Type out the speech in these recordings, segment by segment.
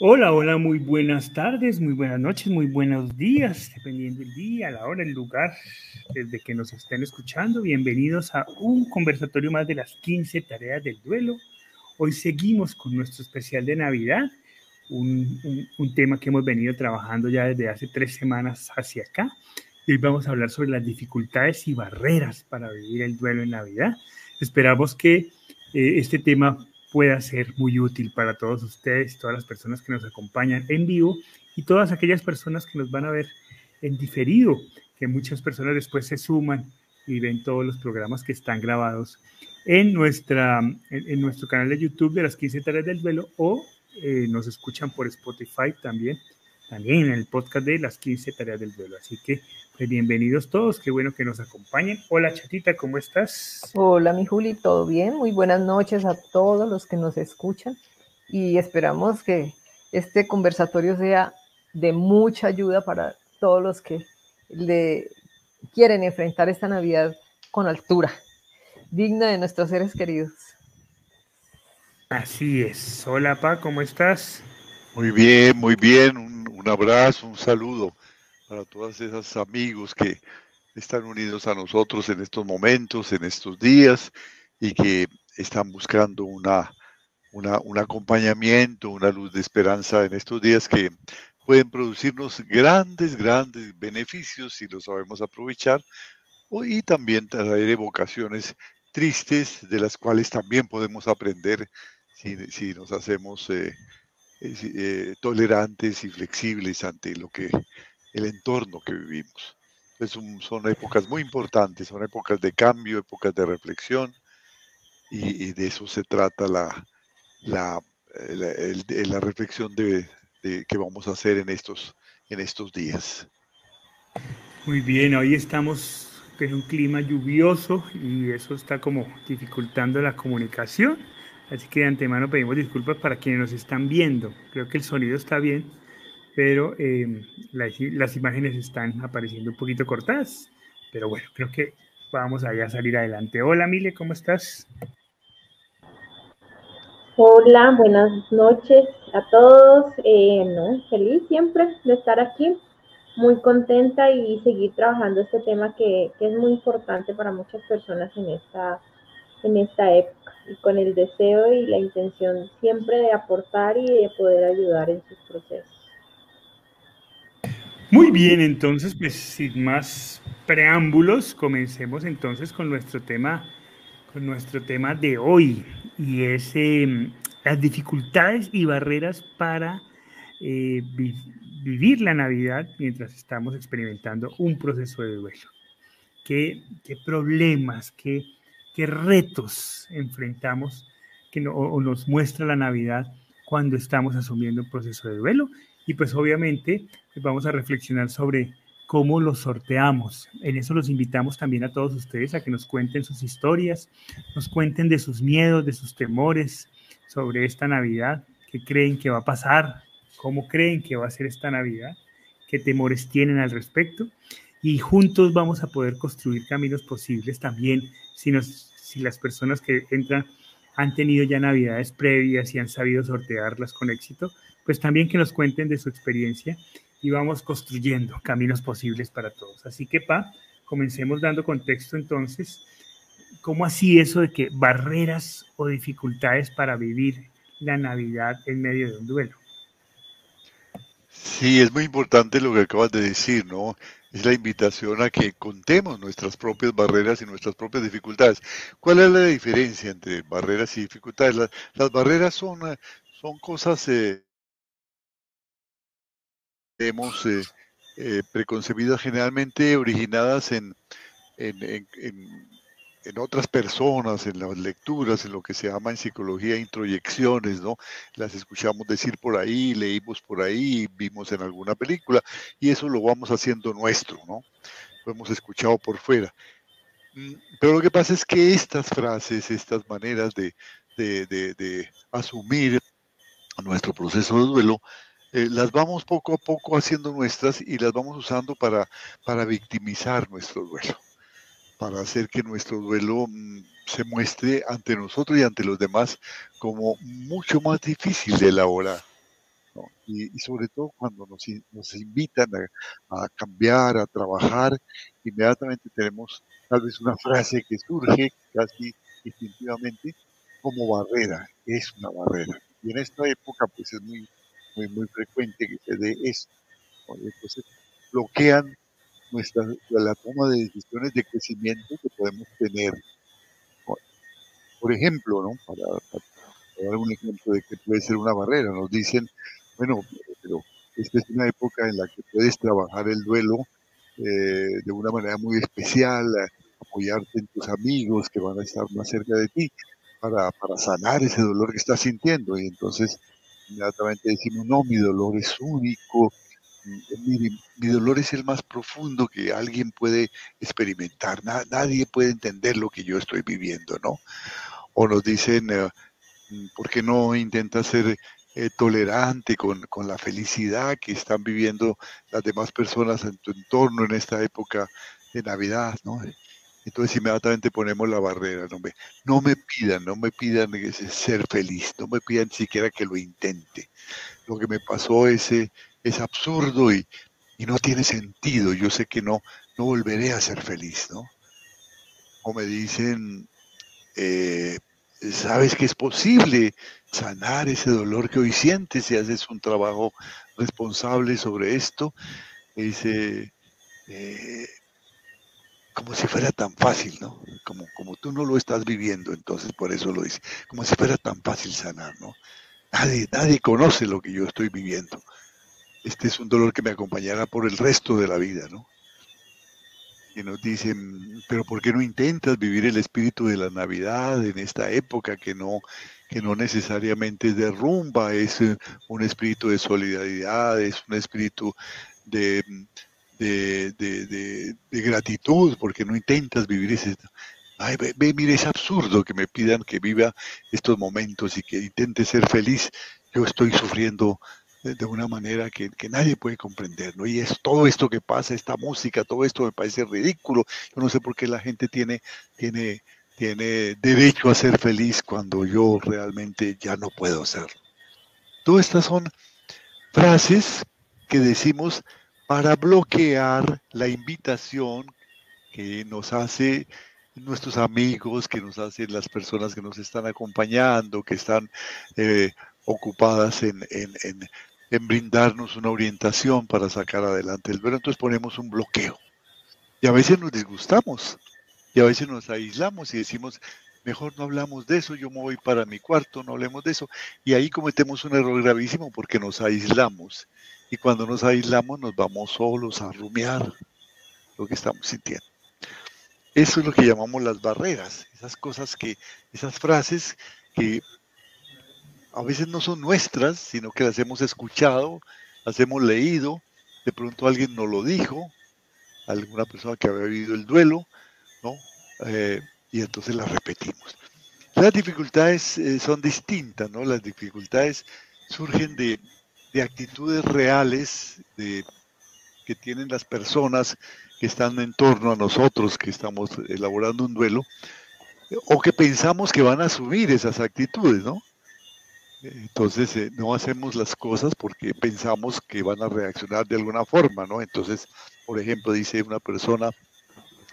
Hola, hola, muy buenas tardes, muy buenas noches, muy buenos días, dependiendo del día, la hora, el lugar desde que nos estén escuchando. Bienvenidos a un conversatorio más de las 15 tareas del duelo. Hoy seguimos con nuestro especial de Navidad, un, un, un tema que hemos venido trabajando ya desde hace tres semanas hacia acá. Y hoy vamos a hablar sobre las dificultades y barreras para vivir el duelo en Navidad. Esperamos que eh, este tema pueda ser muy útil para todos ustedes, todas las personas que nos acompañan en vivo y todas aquellas personas que nos van a ver en diferido, que muchas personas después se suman y ven todos los programas que están grabados en, nuestra, en, nuestro canal de YouTube de las 15 tareas del duelo o eh, nos escuchan por Spotify también, también en el podcast de las 15 tareas del duelo. Así que pues bienvenidos todos, qué bueno que nos acompañen. Hola Chatita, ¿cómo estás? Hola mi Juli, ¿todo bien? Muy buenas noches a todos los que nos escuchan y esperamos que este conversatorio sea de mucha ayuda para todos los que le quieren enfrentar esta Navidad con altura, digna de nuestros seres queridos. Así es. Hola Pa, ¿cómo estás? Muy bien, muy bien. Un, un abrazo, un saludo para todos esos amigos que están unidos a nosotros en estos momentos, en estos días, y que están buscando una, una, un acompañamiento, una luz de esperanza en estos días que pueden producirnos grandes, grandes beneficios si lo sabemos aprovechar, y también traer evocaciones tristes de las cuales también podemos aprender si, si nos hacemos eh, eh, tolerantes y flexibles ante lo que el entorno que vivimos. Es un, son épocas muy importantes, son épocas de cambio, épocas de reflexión, y, de eso se trata la, la, la, reflexión de, de, que vamos a hacer en estos, en estos días. Muy bien, hoy estamos en un clima lluvioso y eso está como dificultando la comunicación. Así que de antemano pedimos disculpas para quienes nos están viendo. Creo que el sonido está bien, pero las, las, imágenes están apareciendo un poquito cortadas. Pero bueno, creo que vamos allá a salir adelante. Hola, Mile, ¿cómo estás? Hola, buenas noches a todos. Eh, no, feliz siempre de estar aquí, muy contenta y seguir trabajando este tema que, que es muy importante para muchas personas en esta, en esta época y con el deseo y la intención siempre de aportar y de poder ayudar en sus procesos. Muy bien, entonces, pues sin más preámbulos, comencemos entonces con nuestro tema, con nuestro tema de hoy, y es eh, las dificultades y barreras para eh, vi vivir la Navidad mientras estamos experimentando un proceso de duelo. ¿Qué, qué problemas, qué, qué, retos enfrentamos que no, o nos muestra la Navidad cuando estamos asumiendo un proceso de duelo? Y pues obviamente pues vamos a reflexionar sobre cómo los sorteamos. En eso los invitamos también a todos ustedes a que nos cuenten sus historias, nos cuenten de sus miedos, de sus temores sobre esta Navidad, qué creen que va a pasar, cómo creen que va a ser esta Navidad, qué temores tienen al respecto. Y juntos vamos a poder construir caminos posibles también si, nos, si las personas que entran han tenido ya navidades previas y han sabido sortearlas con éxito, pues también que nos cuenten de su experiencia y vamos construyendo caminos posibles para todos. Así que, Pa, comencemos dando contexto entonces. ¿Cómo así eso de que barreras o dificultades para vivir la Navidad en medio de un duelo? Sí, es muy importante lo que acabas de decir, ¿no? Es la invitación a que contemos nuestras propias barreras y nuestras propias dificultades. ¿Cuál es la diferencia entre barreras y dificultades? Las, barreras son, son cosas eh, hemos eh, eh, preconcebidas generalmente originadas en, otras personas, en las lecturas, en lo que se llama en psicología introyecciones, ¿no? Las escuchamos decir por ahí, leímos por ahí, vimos en alguna película, y eso lo vamos haciendo nuestro, ¿no? Lo hemos escuchado por fuera. Mm, pero lo que pasa es que estas frases, estas maneras de, de, de, de asumir nuestro proceso de duelo, eh, las vamos poco a poco haciendo nuestras y las vamos usando para, para victimizar nuestro duelo, para hacer que nuestro duelo mmm, se muestre ante nosotros y ante los demás como mucho más difícil de elaborar. ¿no? y, sobre todo cuando nos, nos invitan a, cambiar, a trabajar, inmediatamente tenemos tal vez una frase que surge casi instintivamente como barrera, es una barrera. Y en esta época pues es muy, muy, muy frecuente que se dé esto. Entonces bloquean nuestra, la toma de decisiones de crecimiento que podemos tener. Por ejemplo, ¿no? para, dar un ejemplo de que puede ser una barrera, nos dicen, bueno, pero esta es una época en la que puedes trabajar el duelo eh, de una manera muy especial, apoyarte en tus amigos que van a estar más cerca de ti para, para sanar ese dolor que estás sintiendo. Y entonces inmediatamente decimos, no, mi dolor es único, mi, mi, dolor es el más profundo que alguien puede experimentar. nadie puede entender lo que yo estoy viviendo, ¿no? O nos dicen, eh, ¿por qué no intentas ser eh, tolerante con, la felicidad que están viviendo las demás personas en tu entorno en esta época de Navidad, ¿no? Entonces inmediatamente ponemos la barrera, no me, no me pidan, no me pidan ser feliz, no me pidan siquiera que lo intente. Lo que me pasó es, eh, es absurdo y, no tiene sentido. Yo sé que no, no volveré a ser feliz, ¿no? O me dicen, eh, sabes que es posible sanar ese dolor que hoy sientes si haces un trabajo responsable sobre esto. Dice, eh, como si fuera tan fácil, ¿no? Como, como tú no lo estás viviendo, entonces por eso lo dice, como si fuera tan fácil sanar, ¿no? Nadie, nadie conoce lo que yo estoy viviendo. Este es un dolor que me acompañará por el resto de la vida, ¿no? que nos dicen, pero ¿por qué no intentas vivir el espíritu de la Navidad en esta época que no, que no necesariamente es de rumba, es eh, un espíritu de solidaridad, es un espíritu de, de, gratitud, porque no intentas vivir ese... Ay, ve, ve, mire, es absurdo que me pidan que viva estos momentos y que intente ser feliz. Yo estoy sufriendo de una manera que, nadie puede comprender. Y es todo esto que pasa, esta música, todo esto me parece ridículo. Yo no sé por qué la gente tiene, tiene, tiene derecho a ser feliz cuando yo realmente ya no puedo hacerlo. Todas estas son frases que decimos para bloquear la invitación que nos hace nuestros amigos, que nos hacen las personas que nos están acompañando, que están eh, ocupadas en brindarnos una orientación para sacar adelante el duelo, entonces ponemos un bloqueo. Y a veces nos disgustamos, y a veces nos aislamos y decimos, mejor no hablamos de eso, yo me voy para mi cuarto, no hablemos de eso. Y ahí cometemos un error gravísimo porque nos aislamos. Y cuando nos aislamos nos vamos solos a rumiar lo que estamos sintiendo. Eso es lo que llamamos las barreras, esas cosas que, esas frases que a veces no son nuestras, sino que las hemos escuchado, las hemos leído, de pronto alguien nos lo dijo, alguna persona que había vivido el duelo, ¿no? Eh, y entonces las repetimos. Las dificultades eh, son distintas, ¿no? Las dificultades surgen de, actitudes reales que tienen las personas que están en torno a nosotros, que estamos elaborando un duelo, o que pensamos que van a asumir esas actitudes, ¿no? Entonces eh, no hacemos las cosas porque pensamos que van a reaccionar de alguna forma, ¿no? Entonces, por ejemplo, dice una persona,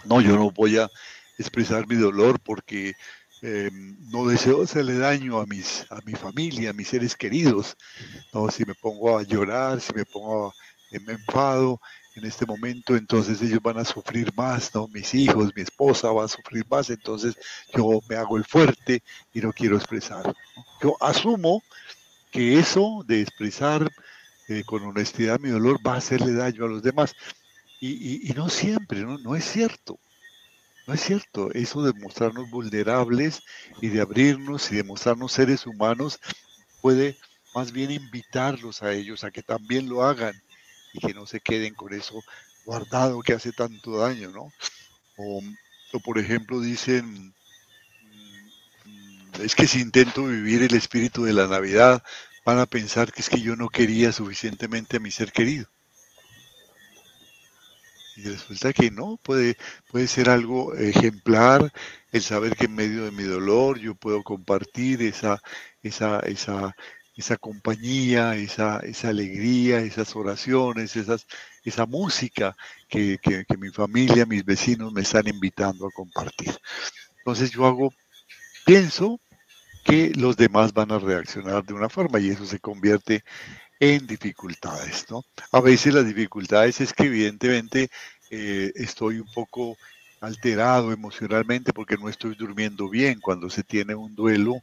no, yo no voy a expresar mi dolor porque em, no deseo hacerle daño a mis a mi familia, a mis seres queridos. No, si me pongo a llorar, si me pongo a, me enfado, en este momento, entonces ellos van a sufrir más, ¿no? Mis hijos, mi esposa va a sufrir más, entonces yo me hago el fuerte y no quiero expresar. Yo asumo que eso de expresar eh, con honestidad mi dolor va a hacerle daño a los demás. Y, no siempre, ¿no? no es cierto. No es cierto. Eso de mostrarnos vulnerables y de abrirnos y de mostrarnos seres humanos puede más bien invitarlos a ellos a que también lo hagan y que no se queden con eso guardado que hace tanto daño, ¿no? O, por ejemplo dicen, mm, es que si intento vivir el espíritu de la Navidad, van a pensar que es que yo no quería suficientemente a mi ser querido. Y resulta que no, puede, puede ser algo ejemplar el saber que en medio de mi dolor yo puedo compartir esa, esa, esa, esa compañía, esa, esa alegría, esas oraciones, esas, esa música que, que, mi familia, mis vecinos me están invitando a compartir. Entonces yo hago, pienso que los demás van a reaccionar de una forma y eso se convierte en dificultades, ¿no? A veces las dificultades es que evidentemente eh, estoy un poco alterado emocionalmente porque no estoy durmiendo bien. Cuando se tiene un duelo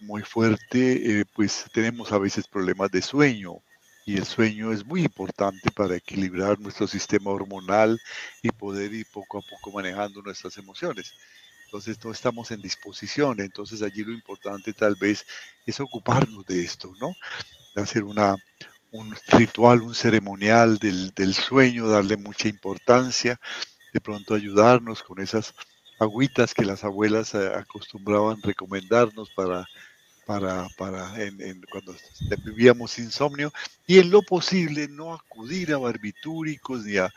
muy fuerte, eh, pues tenemos a veces problemas de sueño y el sueño es muy importante para equilibrar nuestro sistema hormonal y poder ir poco a poco manejando nuestras emociones. Entonces no estamos en disposición, entonces allí lo importante tal vez es ocuparnos de esto, ¿no? De hacer una, un ritual, un ceremonial del, del sueño, darle mucha importancia, de pronto ayudarnos con esas agüitas que las abuelas eh, acostumbraban recomendarnos para para, para cuando vivíamos insomnio y en lo posible no acudir a barbitúricos ni a,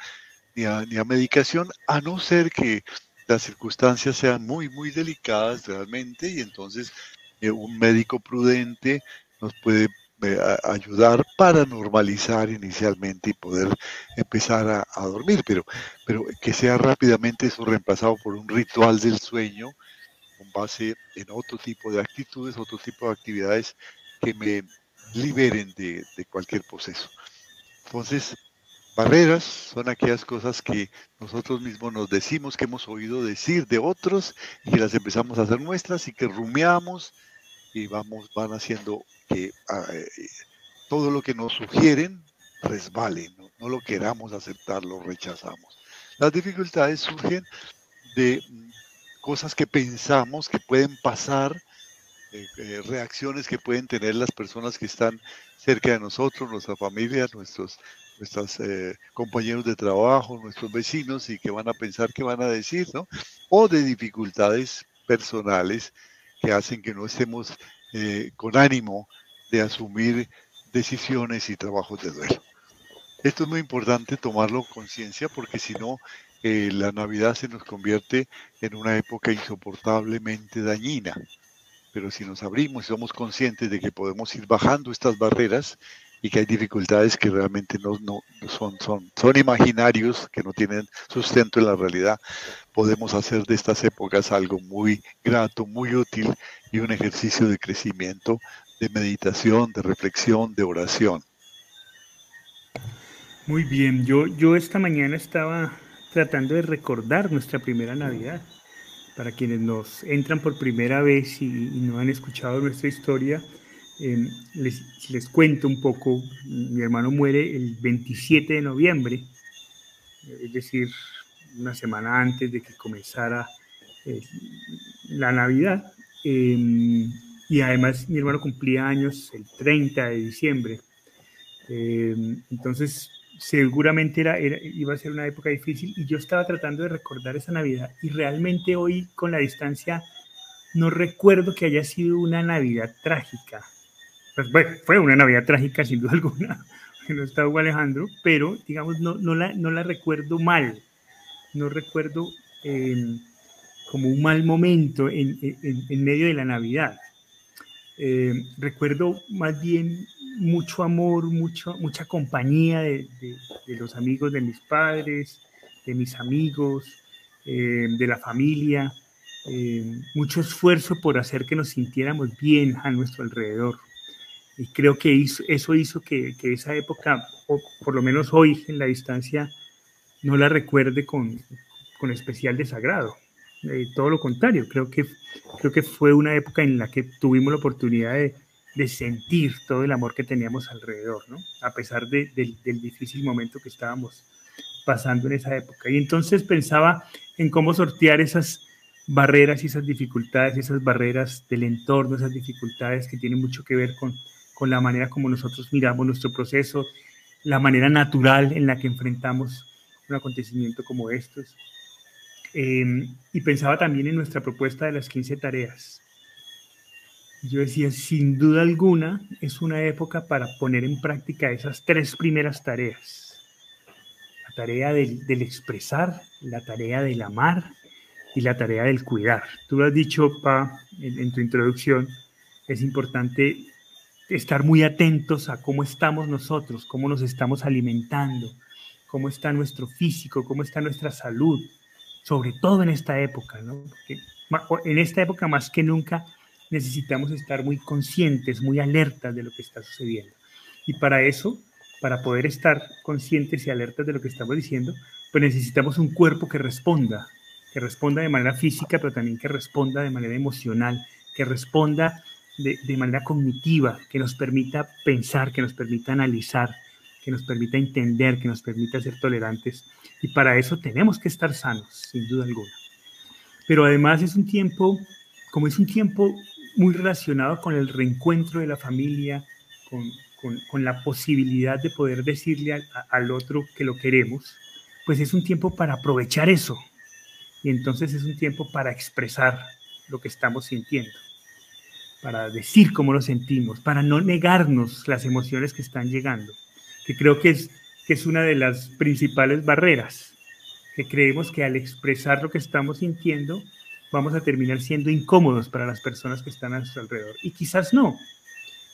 ni a, ni a medicación, a no ser que las circunstancias sean muy, muy delicadas realmente y entonces eh, un médico prudente nos puede eh, ayudar para normalizar inicialmente y poder empezar a, a, dormir, pero, pero que sea rápidamente eso reemplazado por un ritual del sueño base en otro tipo de actitudes, otro tipo de actividades que me liberen de, cualquier proceso. Entonces, barreras son aquellas cosas que nosotros mismos nos decimos, que hemos oído decir de otros y que las empezamos a hacer nuestras y que rumiamos y vamos, van haciendo que ah, eh, todo lo que nos sugieren resbale, ¿no? no lo queramos aceptar, lo rechazamos. Las dificultades surgen de cosas que pensamos que pueden pasar, eh, eh, reacciones que pueden tener las personas que están cerca de nosotros, nuestra familia, nuestros nuestros eh, compañeros de trabajo, nuestros vecinos y que van a pensar que van a decir, ¿no? O de dificultades personales que hacen que no estemos con ánimo de asumir decisiones y trabajos de duelo. Esto es muy importante tomarlo conciencia porque si no eh, la Navidad se nos convierte en una época insoportablemente dañina. Pero si nos abrimos y somos conscientes de que podemos ir bajando estas barreras y que hay dificultades que realmente no, no son, son, son imaginarios, que no tienen sustento en la realidad, podemos hacer de estas épocas algo muy grato, muy útil y un ejercicio de crecimiento, de meditación, de reflexión, de oración. Muy bien, yo, yo esta mañana estaba tratando de recordar nuestra primera Navidad. Para quienes nos entran por primera vez y, no han escuchado nuestra historia, em, les, les, cuento un poco. Mi hermano muere el 27 de noviembre, es decir, una semana antes de que comenzara eh, la Navidad. Em, y además mi hermano cumplía años el 30 de diciembre. Em, entonces seguramente era, iba a ser una época difícil y yo estaba tratando de recordar esa Navidad y realmente hoy con la distancia no recuerdo que haya sido una Navidad trágica. Pues fue una Navidad trágica sin duda alguna, que no estaba Alejandro, pero digamos no, no, la, no la recuerdo mal, no recuerdo em, como un mal momento en, en, medio de la Navidad. Eh, recuerdo más bien mucho amor, mucho, mucha compañía de, los amigos de mis padres, de mis amigos, eh, de la familia, eh, mucho esfuerzo por hacer que nos sintiéramos bien a nuestro alrededor. Y creo que eso hizo que, esa época, o por lo menos hoy en la distancia, no la recuerde con, con especial desagrado. Eh, todo lo contrario, creo que, creo que fue una época en la que tuvimos la oportunidad de, de sentir todo el amor que teníamos alrededor, ¿no? A pesar de, del difícil momento que estábamos pasando en esa época. Y entonces pensaba en cómo sortear esas barreras y esas dificultades, esas barreras del entorno, esas dificultades que tienen mucho que ver con, con la manera como nosotros miramos nuestro proceso, la manera natural en la que enfrentamos un acontecimiento como estos. Em, y pensaba también en nuestra propuesta de las 15 tareas. Yo decía, sin duda alguna, es una época para poner en práctica esas tres primeras tareas. La tarea del, expresar, la tarea del amar y la tarea del cuidar. Tú lo has dicho, Pa, en, tu introducción, es importante estar muy atentos a cómo estamos nosotros, cómo nos estamos alimentando, cómo está nuestro físico, cómo está nuestra salud, sobre todo en esta época, ¿no? en esta época más que nunca necesitamos estar muy conscientes, muy alertas de lo que está sucediendo. Y para eso, para poder estar conscientes y alertas de lo que estamos diciendo, pues necesitamos un cuerpo que responda, que responda de manera física, pero también que responda de manera emocional, que responda de, de manera cognitiva, que nos permita pensar, que nos permita analizar, que nos permita entender, que nos permita ser tolerantes. Y para eso tenemos que estar sanos, sin duda alguna. Pero además es un tiempo, como es un tiempo muy relacionado con el reencuentro de la familia, con, con, la posibilidad de poder decirle al, al otro que lo queremos, pues es un tiempo para aprovechar eso. Y entonces es un tiempo para expresar lo que estamos sintiendo, para decir cómo lo sentimos, para no negarnos las emociones que están llegando que creo que es, que es una de las principales barreras, que creemos que al expresar lo que estamos sintiendo, vamos a terminar siendo incómodos para las personas que están a nuestro alrededor. Y quizás no,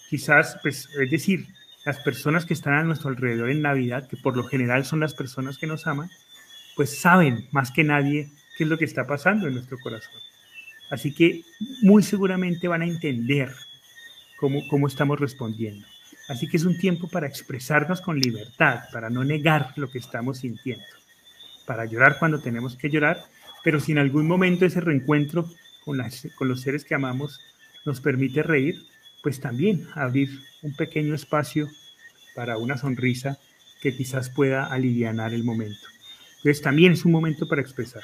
quizás, pues, es decir, las personas que están a nuestro alrededor en Navidad, que por lo general son las personas que nos aman, pues saben más que nadie qué es lo que está pasando en nuestro corazón. Así que muy seguramente van a entender cómo, cómo estamos respondiendo. Así que es un tiempo para expresarnos con libertad, para no negar lo que estamos sintiendo, para llorar cuando tenemos que llorar, pero si en algún momento ese reencuentro con, los seres que amamos nos permite reír, pues también abrir un pequeño espacio para una sonrisa que quizás pueda aliviar el momento. Entonces también es un momento para expresar.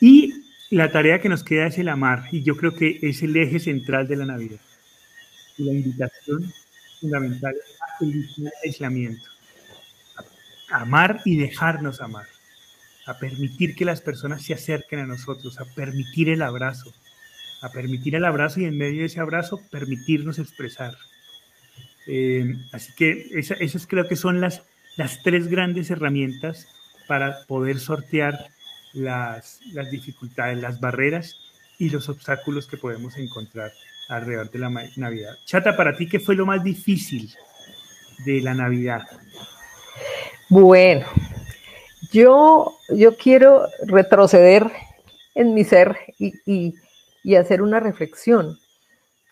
Y la tarea que nos queda es el amar, y yo creo que es el eje central de la Navidad. Y la invitación fundamental el aislamiento. amar y dejarnos amar. A permitir que las personas se acerquen a nosotros, a permitir el abrazo, a permitir el abrazo y en medio de ese abrazo permitirnos expresar. Eh, así que esas, creo que son las, las tres grandes herramientas para poder sortear las, las dificultades, las barreras y los obstáculos que podemos encontrar alrededor de la Navidad. Chata, para ti, ¿qué fue lo más difícil de la Navidad? Bueno, yo, yo quiero retroceder en mi ser y, hacer una reflexión.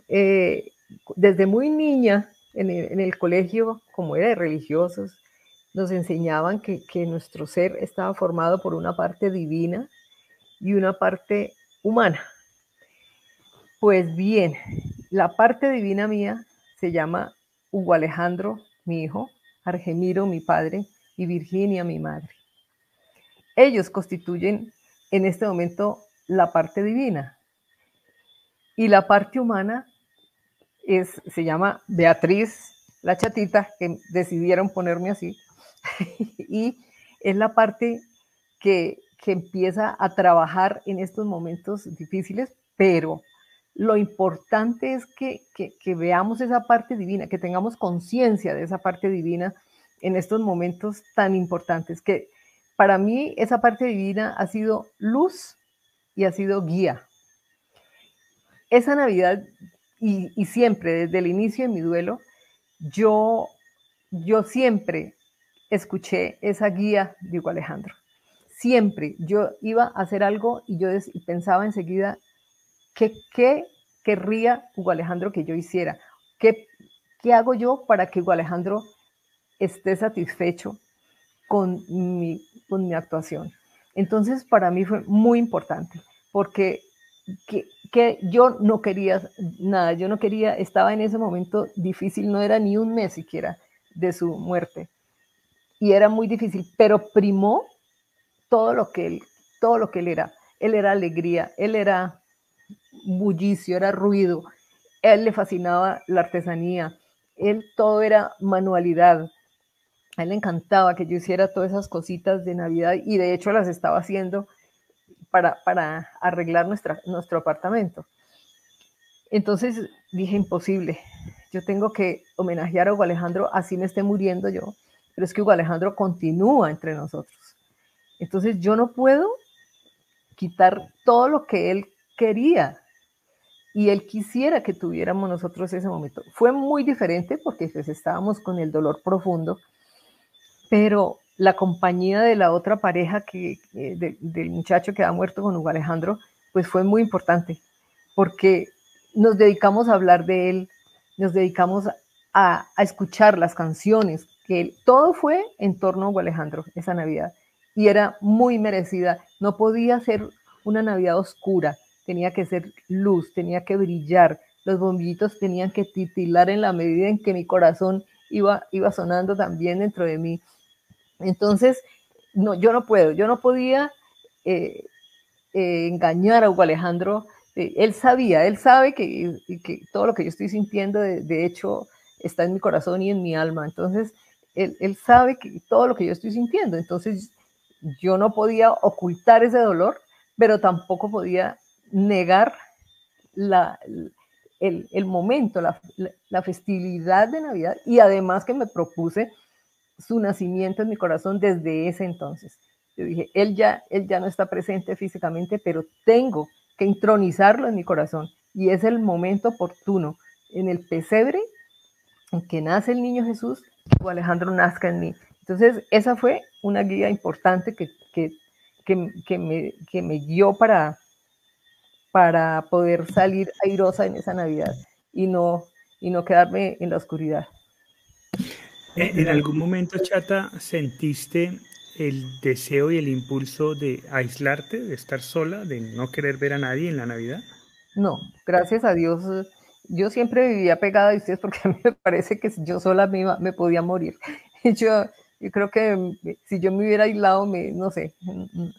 Eh, desde muy niña, en el, colegio, como era de religiosos, nos enseñaban que, que nuestro ser estaba formado por una parte divina y una parte humana. Pues bien, la parte divina mía se llama Hugo Alejandro, mi hijo, Argemiro, mi padre, y Virginia, mi madre. Ellos constituyen en este momento la parte divina. Y la parte humana es, se llama Beatriz, la chatita, que decidieron ponerme así. y es la parte que, que empieza a trabajar en estos momentos difíciles, pero lo importante es que, veamos esa parte divina, que tengamos conciencia de esa parte divina en estos momentos tan importantes, que para mí esa parte divina ha sido luz y ha sido guía. Esa Navidad y, y siempre, desde el inicio de mi duelo, yo, yo siempre escuché esa guía de Hugo Alejandro. Siempre yo iba a hacer algo y yo pensaba enseguida, ¿Qué, querría Hugo Alejandro que yo hiciera? ¿Qué, ¿Qué hago yo para que Hugo Alejandro esté satisfecho con mi, con mi actuación? Entonces, para mí fue muy importante, porque que, yo no quería nada, yo no quería, estaba en ese momento difícil, no era ni un mes siquiera de su muerte, y era muy difícil, pero primó todo lo que él, todo lo que él era. Él era alegría, él era bullicio, era ruido. él le fascinaba la artesanía. Él todo era manualidad. A él le encantaba que yo hiciera todas esas cositas de Navidad y de hecho las estaba haciendo para, para arreglar nuestra, nuestro apartamento. Entonces dije, imposible, yo tengo que homenajear a Hugo Alejandro, así me esté muriendo yo, pero es que Hugo Alejandro continúa entre nosotros. Entonces yo no puedo quitar todo lo que él quería. y él quisiera que tuviéramos nosotros ese momento. Fue muy diferente porque pues, estábamos con el dolor profundo, pero la compañía de la otra pareja que, eh, del muchacho que ha muerto con Hugo Alejandro, pues fue muy importante, porque nos dedicamos a hablar de él, nos dedicamos a, escuchar las canciones, que todo fue en torno a Hugo Alejandro esa Navidad, y era muy merecida, no podía ser una Navidad oscura, tenía que ser luz, tenía que brillar, los bombillitos tenían que titilar en la medida en que mi corazón iba, iba sonando también dentro de mí. Entonces, yo no puedo, yo no podía eh, eh, engañar a Hugo Alejandro. Eh, él sabía, él sabe que, todo lo que yo estoy sintiendo, de, hecho, está en mi corazón y en mi alma. Entonces, él, sabe que todo lo que yo estoy sintiendo. Entonces, yo no podía ocultar ese dolor, pero tampoco podía negar el, momento, la, festividad de Navidad y además que me propuse su nacimiento en mi corazón desde ese entonces. Yo dije, él ya, él ya no está presente físicamente, pero tengo que intronizarlo en mi corazón y es el momento oportuno en el pesebre en que nace el niño Jesús o Alejandro nazca en mí. Entonces, esa fue una guía importante que, que, que, que me, me guió para, para poder salir airosa en esa Navidad y no, y no quedarme en la oscuridad. ¿En algún momento, Chata, sentiste el deseo y el impulso de aislarte, de estar sola, de no querer ver a nadie en la Navidad? No, gracias a Dios. Yo siempre vivía pegada a ustedes porque me parece que yo sola me, me podía morir. Yo, yo creo que si yo me hubiera aislado, me, no sé,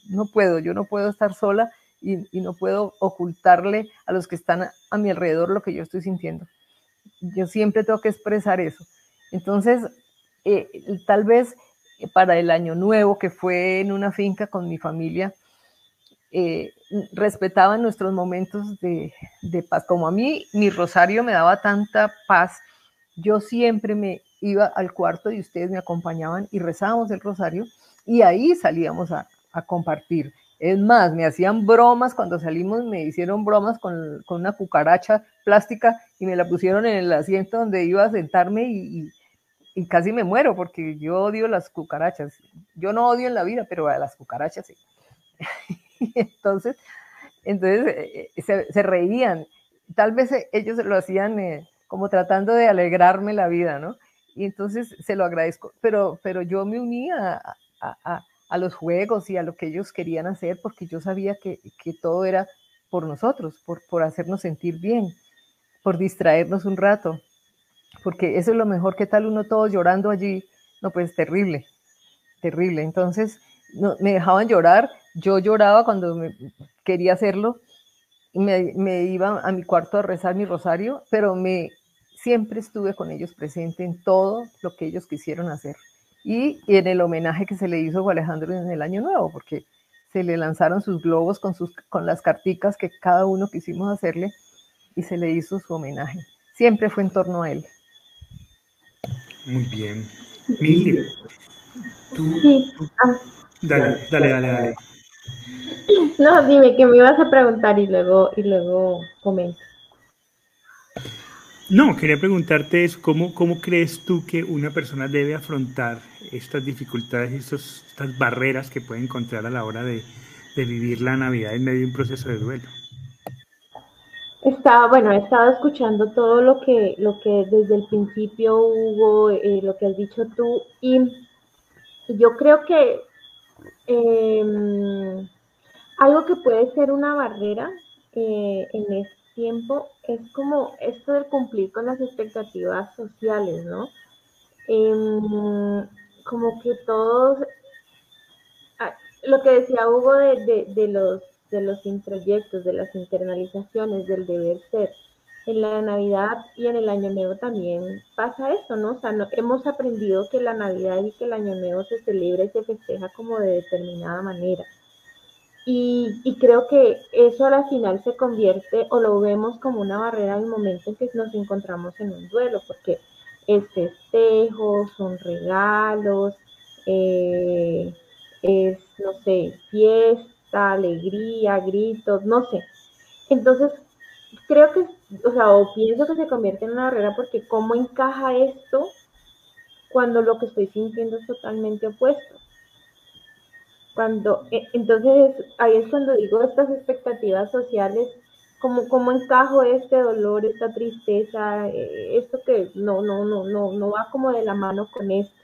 no puedo, yo no puedo estar sola y, no puedo ocultarle a los que están a, mi alrededor lo que yo estoy sintiendo. Yo siempre tengo que expresar eso. Entonces, eh, tal vez para el año nuevo, que fue en una finca con mi familia, eh, respetaban nuestros momentos de, de, paz. Como a mí mi rosario me daba tanta paz, yo siempre me iba al cuarto y ustedes me acompañaban y rezábamos el rosario y ahí salíamos a, compartir. Es más, me hacían bromas cuando salimos, me hicieron bromas con, con, una cucaracha plástica y me la pusieron en el asiento donde iba a sentarme y, casi me muero porque yo odio las cucarachas. Yo no odio en la vida, pero a las cucarachas sí. entonces, entonces eh, eh, se, reían. Tal vez eh, ellos lo hacían como tratando de alegrarme la vida, ¿no? Y entonces se lo agradezco, pero, pero yo me unía a, a a los juegos y a lo que ellos querían hacer, porque yo sabía que, que todo era por nosotros, por, por hacernos sentir bien, por distraernos un rato, porque eso es lo mejor que tal uno todos llorando allí, no, pues terrible, terrible. Entonces no, me dejaban llorar, yo lloraba cuando me, quería hacerlo, y me, iba a mi cuarto a rezar mi rosario, pero me siempre estuve con ellos presente en todo lo que ellos quisieron hacer y, en el homenaje que se le hizo a Alejandro en el Año Nuevo, porque se le lanzaron sus globos con las carticas que cada uno quisimos hacerle y se le hizo su homenaje. Siempre fue en torno a él. Muy bien. Mili, tú, ah. dale, dale, dale, dale. No, dime que me ibas a preguntar y luego, y luego comento. No, quería preguntarte es ¿cómo, ¿cómo crees tú que una persona debe afrontar estas dificultades y estas barreras que puede encontrar a la hora de, vivir la Navidad en medio de un proceso de duelo? Bueno, he estado escuchando todo lo que, lo que desde el principio hubo, eh, lo que has dicho tú, y yo creo que em, algo que puede ser una barrera eh, en este tiempo es como esto de cumplir con las expectativas sociales, ¿no? Em, como que todos, ah, lo que decía Hugo de, los, de los introyectos, de las internalizaciones, del deber ser, en la Navidad y en el Año Nuevo también pasa eso, ¿no? O sea, hemos aprendido que la Navidad y que el Año Nuevo se celebra y se festeja como de determinada manera. Y, creo que eso a la final se convierte o lo vemos como una barrera en el momento en que nos encontramos en un duelo, porque es festejo, son regalos, eh, es, no sé, fiesta, alegría, gritos, no sé. Entonces, creo que, o sea, o pienso que se convierte en una barrera porque cómo encaja esto cuando lo que estoy sintiendo es totalmente opuesto. Cuando, eh, entonces ahí es cuando digo estas expectativas sociales, cómo, cómo encajo este dolor, esta tristeza, eh, esto que no, no, no, no, no va como de la mano con esto.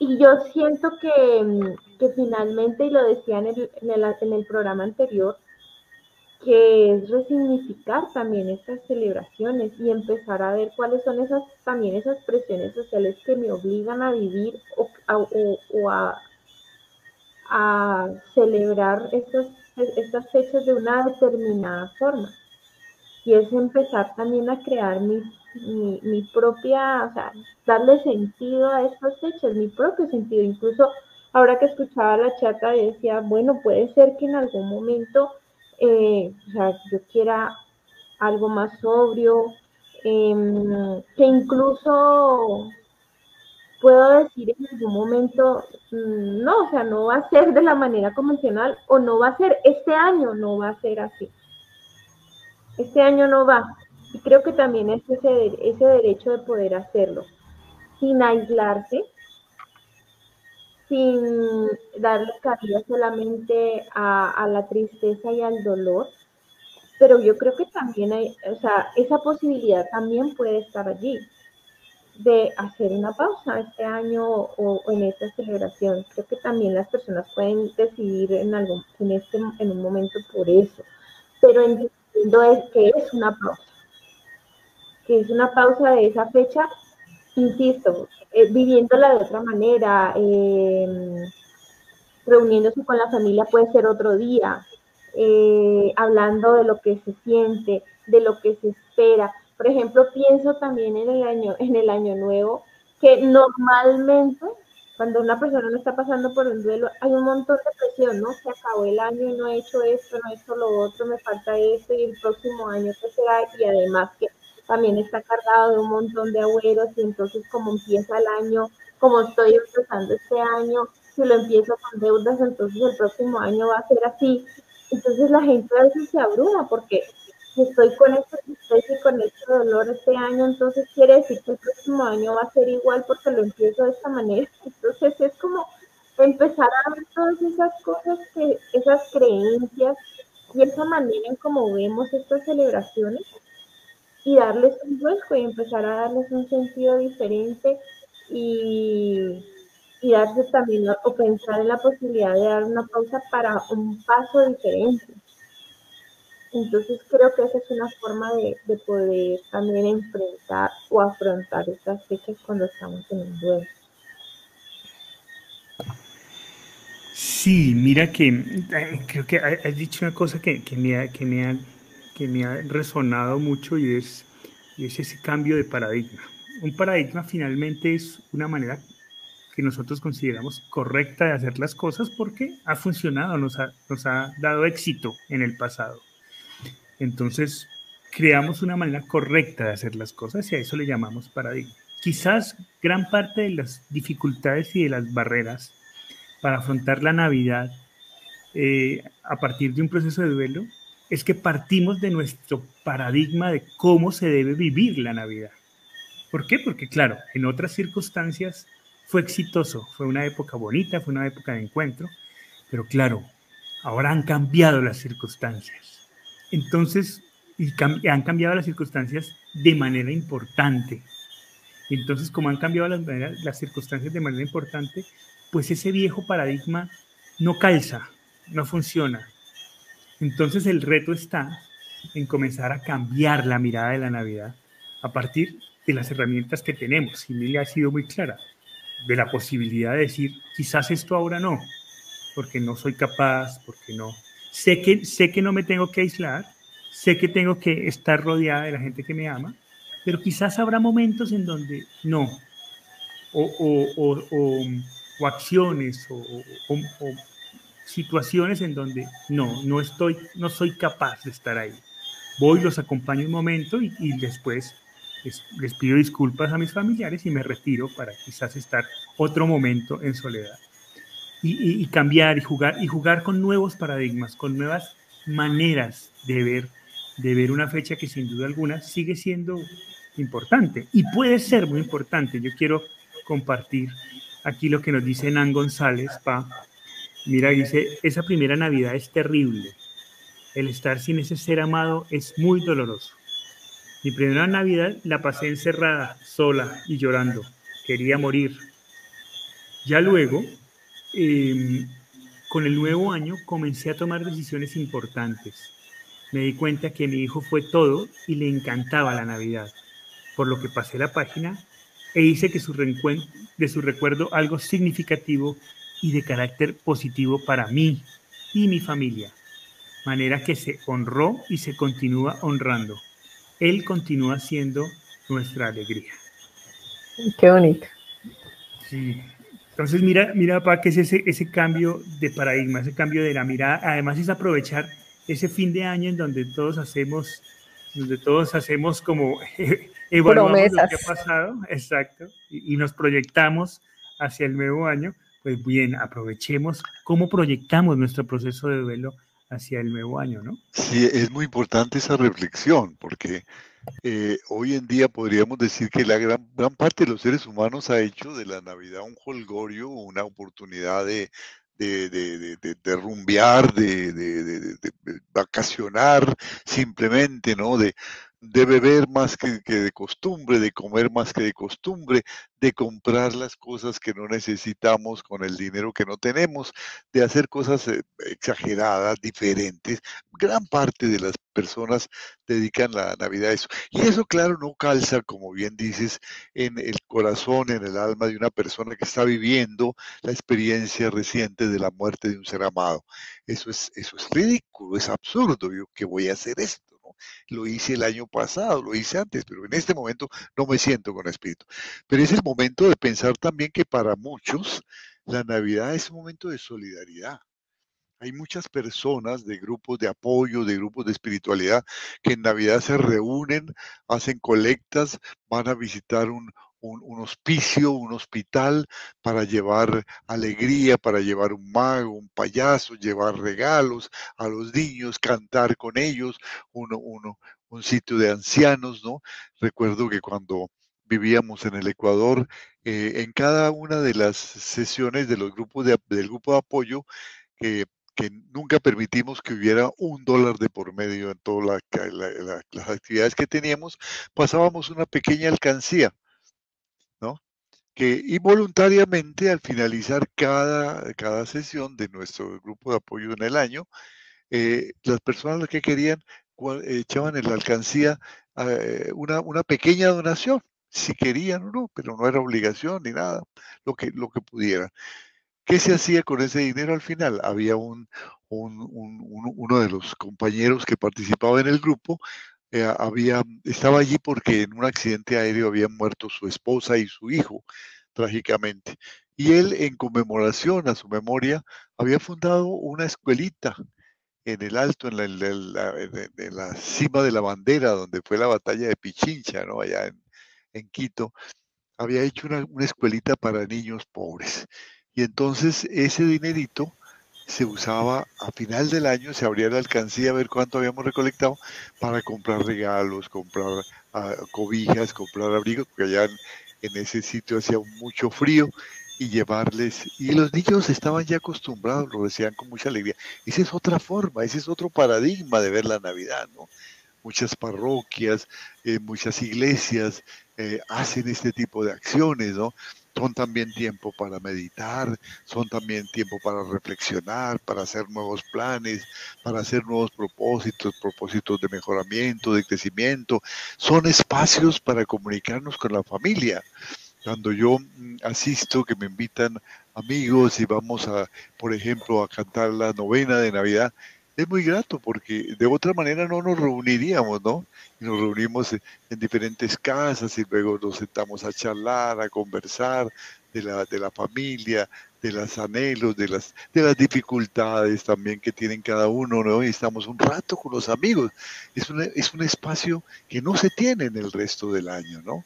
Y yo siento que, que finalmente, y lo decía en el, en el, en el programa anterior, que es resignificar también estas celebraciones y empezar a ver cuáles son esas también esas presiones sociales que me obligan a vivir o, a, a, celebrar estos, estas fechas de una determinada forma. Y es empezar también a crear mi, mi, propia, o sea, darle sentido a estas fechas, mi propio sentido. Incluso ahora que escuchaba la chata, decía, bueno, puede ser que en algún momento eh, o sea, yo quiera algo más sobrio, em, que incluso puedo decir en algún momento, mm, no, o sea, no va a ser de la manera convencional o no va a ser, este año no va a ser así. Este año no va. Y creo que también es ese, ese derecho de poder hacerlo, sin aislarse, sin darle cabida solamente a, la tristeza y al dolor, pero yo creo que también hay, o sea, esa posibilidad también puede estar allí de hacer una pausa este año o, en esta celebración. Creo que también las personas pueden decidir en algún, en este, en un momento por eso, pero entendiendo es que es una pausa, que es una pausa de esa fecha insisto, eh, viviéndola de otra manera, em, reuniéndose con la familia puede ser otro día, eh, hablando de lo que se siente, de lo que se espera. Por ejemplo, pienso también en el año, en el año nuevo, que normalmente cuando una persona no está pasando por un duelo, hay un montón de presión, ¿no? Se acabó el año y no he hecho esto, no he hecho lo otro, me falta esto y el próximo año qué será, y además que también está cargado de un montón de abuelos y entonces como empieza el año, como estoy empezando este año, si lo empiezo con deudas, entonces el próximo año va a ser así. Entonces la gente a veces se abruma porque si estoy con este tristeza y con este dolor este año, entonces quiere decir que el próximo año va a ser igual porque lo empiezo de esta manera. Entonces es como empezar a ver todas esas cosas, que, esas creencias y esa manera en cómo vemos estas celebraciones y darles un vuelco y empezar a darles un sentido diferente y, y darse también o pensar en la posibilidad de dar una pausa para un paso diferente. Entonces creo que esa es una forma de, de poder también enfrentar o afrontar estas fechas cuando estamos en un duelo. Sí, mira que eh, creo que has dicho una cosa que, que, me, ha, que me ha que me ha resonado mucho y es, es ese cambio de paradigma. Un paradigma finalmente es una manera que nosotros consideramos correcta de hacer las cosas porque ha funcionado, nos ha, nos ha dado éxito en el pasado. Entonces, creamos una manera correcta de hacer las cosas y a eso le llamamos paradigma. Quizás gran parte de las dificultades y de las barreras para afrontar la Navidad eh, a partir de un proceso de duelo es que partimos de nuestro paradigma de cómo se debe vivir la Navidad. ¿Por qué? Porque claro, en otras circunstancias fue exitoso, fue una época bonita, fue una época de encuentro, pero claro, ahora han cambiado las circunstancias. Entonces, y han cambiado las circunstancias de manera importante. Entonces, como han cambiado las, las circunstancias de manera importante, pues ese viejo paradigma no calza, no funciona, entonces el reto está en comenzar a cambiar la mirada de la Navidad a partir de las herramientas que tenemos. Y Emilia ha sido muy clara de la posibilidad de decir, quizás esto ahora no, porque no soy capaz, porque no. Sé que, sé que no me tengo que aislar, sé que tengo que estar rodeada de la gente que me ama, pero quizás habrá momentos en donde no, o, o, o, o acciones o, situaciones en donde no, no estoy, no soy capaz de estar ahí. Voy, los acompaño un momento y, después les, pido disculpas a mis familiares y me retiro para quizás estar otro momento en soledad. Y, cambiar y jugar, y jugar con nuevos paradigmas, con nuevas maneras de ver de ver una fecha que sin duda alguna sigue siendo importante y puede ser muy importante. Yo quiero compartir aquí lo que nos dice Nan González, pa. Mira, dice, esa primera Navidad es terrible. El estar sin ese ser amado es muy doloroso. Mi primera Navidad la pasé encerrada, sola y llorando. Quería morir. Ya luego, em, con el nuevo año, comencé a tomar decisiones importantes. Me di cuenta que mi hijo fue todo y le encantaba la Navidad, por lo que pasé la página e hice que de su recuerdo algo significativo y de carácter positivo para mí y mi familia, manera que se honró y se continúa honrando. Él continúa siendo nuestra alegría. Qué bonito. Sí. Entonces, mira, mira, papá, que es ese, ese cambio de paradigma, ese cambio de la mirada. Además, es aprovechar ese fin de año en donde todos hacemos, donde todos hacemos como evaluamos lo que ha pasado, exacto, y, y nos proyectamos hacia el nuevo año. Pues bien, aprovechemos cómo proyectamos nuestro proceso de duelo hacia el nuevo año, ¿no? Sí, es muy importante esa reflexión, porque eh, hoy en día podríamos decir que la gran, gran parte de los seres humanos ha hecho de la Navidad un holgorio, una oportunidad de, de, de, de, de, rumbear, de, vacacionar simplemente, ¿no? De, de beber más que, de costumbre, de comer más que de costumbre, de comprar las cosas que no necesitamos con el dinero que no tenemos, de hacer cosas eh, exageradas, diferentes. Gran parte de las personas dedican la Navidad a eso. Y eso, claro, no calza, como bien dices, en el corazón, en el alma de una persona que está viviendo la experiencia reciente de la muerte de un ser amado. Eso es, eso es ridículo, es absurdo. Yo que voy a hacer esto lo hice el año pasado, lo hice antes, pero en este momento no me siento con espíritu. Pero es el momento de pensar también que para muchos la Navidad es un momento de solidaridad. Hay muchas personas de grupos de apoyo, de grupos de espiritualidad, que en Navidad se reúnen, hacen colectas, van a visitar un, un, hospicio, un hospital para llevar alegría, para llevar un mago, un payaso, llevar regalos a los niños, cantar con ellos, uno, uno, un sitio de ancianos, ¿no? Recuerdo que cuando vivíamos en el Ecuador, eh, en cada una de las sesiones de los grupos de, del grupo de apoyo, que que nunca permitimos que hubiera un dólar de por medio en todas las actividades que teníamos, pasábamos una pequeña alcancía que involuntariamente al finalizar cada, cada sesión de nuestro grupo de apoyo en el año, eh, las personas que querían echaban en la alcancía eh, una, una, pequeña donación, si querían o no, pero no era obligación ni nada, lo que, lo que pudieran. ¿Qué se hacía con ese dinero al final? Había un, un, un, uno de los compañeros que participaba en el grupo, eh, había, estaba allí porque en un accidente aéreo habían muerto su esposa y su hijo, trágicamente. Y él, en conmemoración a su memoria, había fundado una escuelita en el alto, en la, cima de la bandera, donde fue la batalla de Pichincha, ¿no? allá en, en Quito, había hecho una, una escuelita para niños pobres. Y entonces ese dinerito se usaba a final del año, se abría la alcancía a ver cuánto habíamos recolectado para comprar regalos, comprar ah, cobijas, comprar abrigos, porque allá en, ese sitio hacía mucho frío y llevarles, y los niños estaban ya acostumbrados, lo decían con mucha alegría. Esa es otra forma, ese es otro paradigma de ver la Navidad, ¿no? Muchas parroquias, eh, muchas iglesias eh, hacen este tipo de acciones, ¿no? Son también tiempo para meditar, son también tiempo para reflexionar, para hacer nuevos planes, para hacer nuevos propósitos, propósitos de mejoramiento, de crecimiento. Son espacios para comunicarnos con la familia. Cuando yo mm, asisto, que me invitan amigos y vamos a, por ejemplo, a cantar la novena de Navidad, es muy grato porque de otra manera no nos reuniríamos, ¿no? Y nos reunimos en, diferentes casas y luego nos sentamos a charlar, a conversar de la, de la familia, de los anhelos, de las, de las dificultades también que tienen cada uno, ¿no? Y estamos un rato con los amigos. Es, es un espacio que no se tiene en el resto del año, ¿no?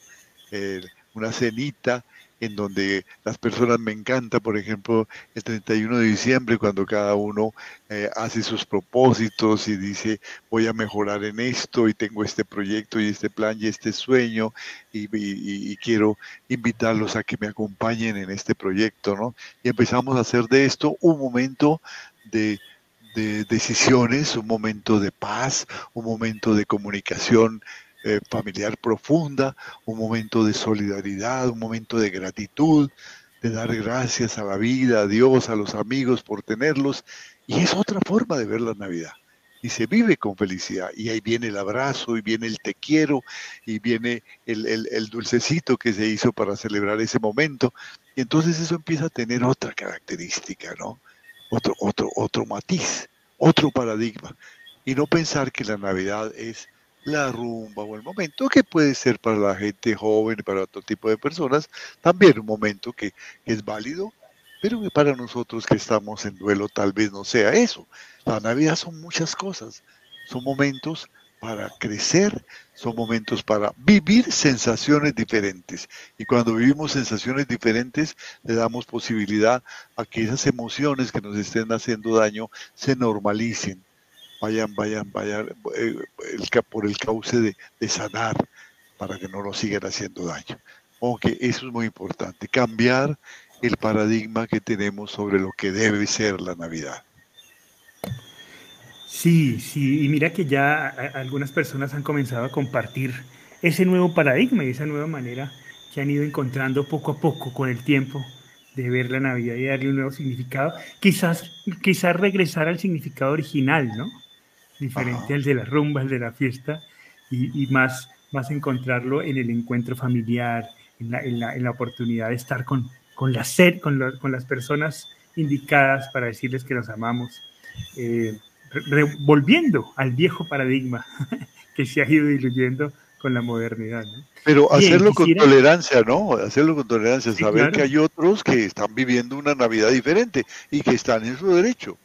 Una cenita en donde las personas me encanta, por ejemplo, el 31 de diciembre, cuando cada uno eh, hace sus propósitos y dice, voy a mejorar en esto y tengo este proyecto y este plan y este sueño y, quiero invitarlos a que me acompañen en este proyecto, ¿no? Y empezamos a hacer de esto un momento de decisiones, un momento de paz, un momento de comunicación eh, familiar profunda, un momento de solidaridad, un momento de gratitud, de dar gracias a la vida, a Dios, a los amigos por tenerlos. Y es otra forma de ver la Navidad. Y se vive con felicidad. Y ahí viene el abrazo, y viene el te quiero, y viene el, el dulcecito que se hizo para celebrar ese momento. Y entonces eso empieza a tener otra característica, ¿no? otro, otro, otro matiz, otro paradigma. Y no pensar que la Navidad es la rumba o el momento que puede ser para la gente joven, para otro tipo de personas, también un momento que, es válido, pero que para nosotros que estamos en duelo tal vez no sea eso. La Navidad son muchas cosas, son momentos para crecer, son momentos para vivir sensaciones diferentes. Y cuando vivimos sensaciones diferentes, le damos posibilidad a que esas emociones que nos estén haciendo daño se normalicen, vayan, vayan, vayan eh, el, por el cauce de, sanar para que no nos sigan haciendo daño. Aunque eso es muy importante, cambiar el paradigma que tenemos sobre lo que debe ser la Navidad. Sí, sí, y mira que ya algunas personas han comenzado a compartir ese nuevo paradigma y esa nueva manera que han ido encontrando poco a poco con el tiempo de ver la Navidad y darle un nuevo significado. Quizás, quizás regresar al significado original, ¿no? Diferente al de la rumba, al de la fiesta, y, más, más encontrarlo en el encuentro familiar, en la, en la, en la oportunidad de estar con, con, la ser, con, con, las personas indicadas para decirles que los amamos. Eh, volviendo al viejo paradigma que se ha ido diluyendo con la modernidad. Pero hacerlo con tolerancia, ¿no? Hacerlo con tolerancia, saber que hay otros que están viviendo una Navidad diferente y que están en su derecho.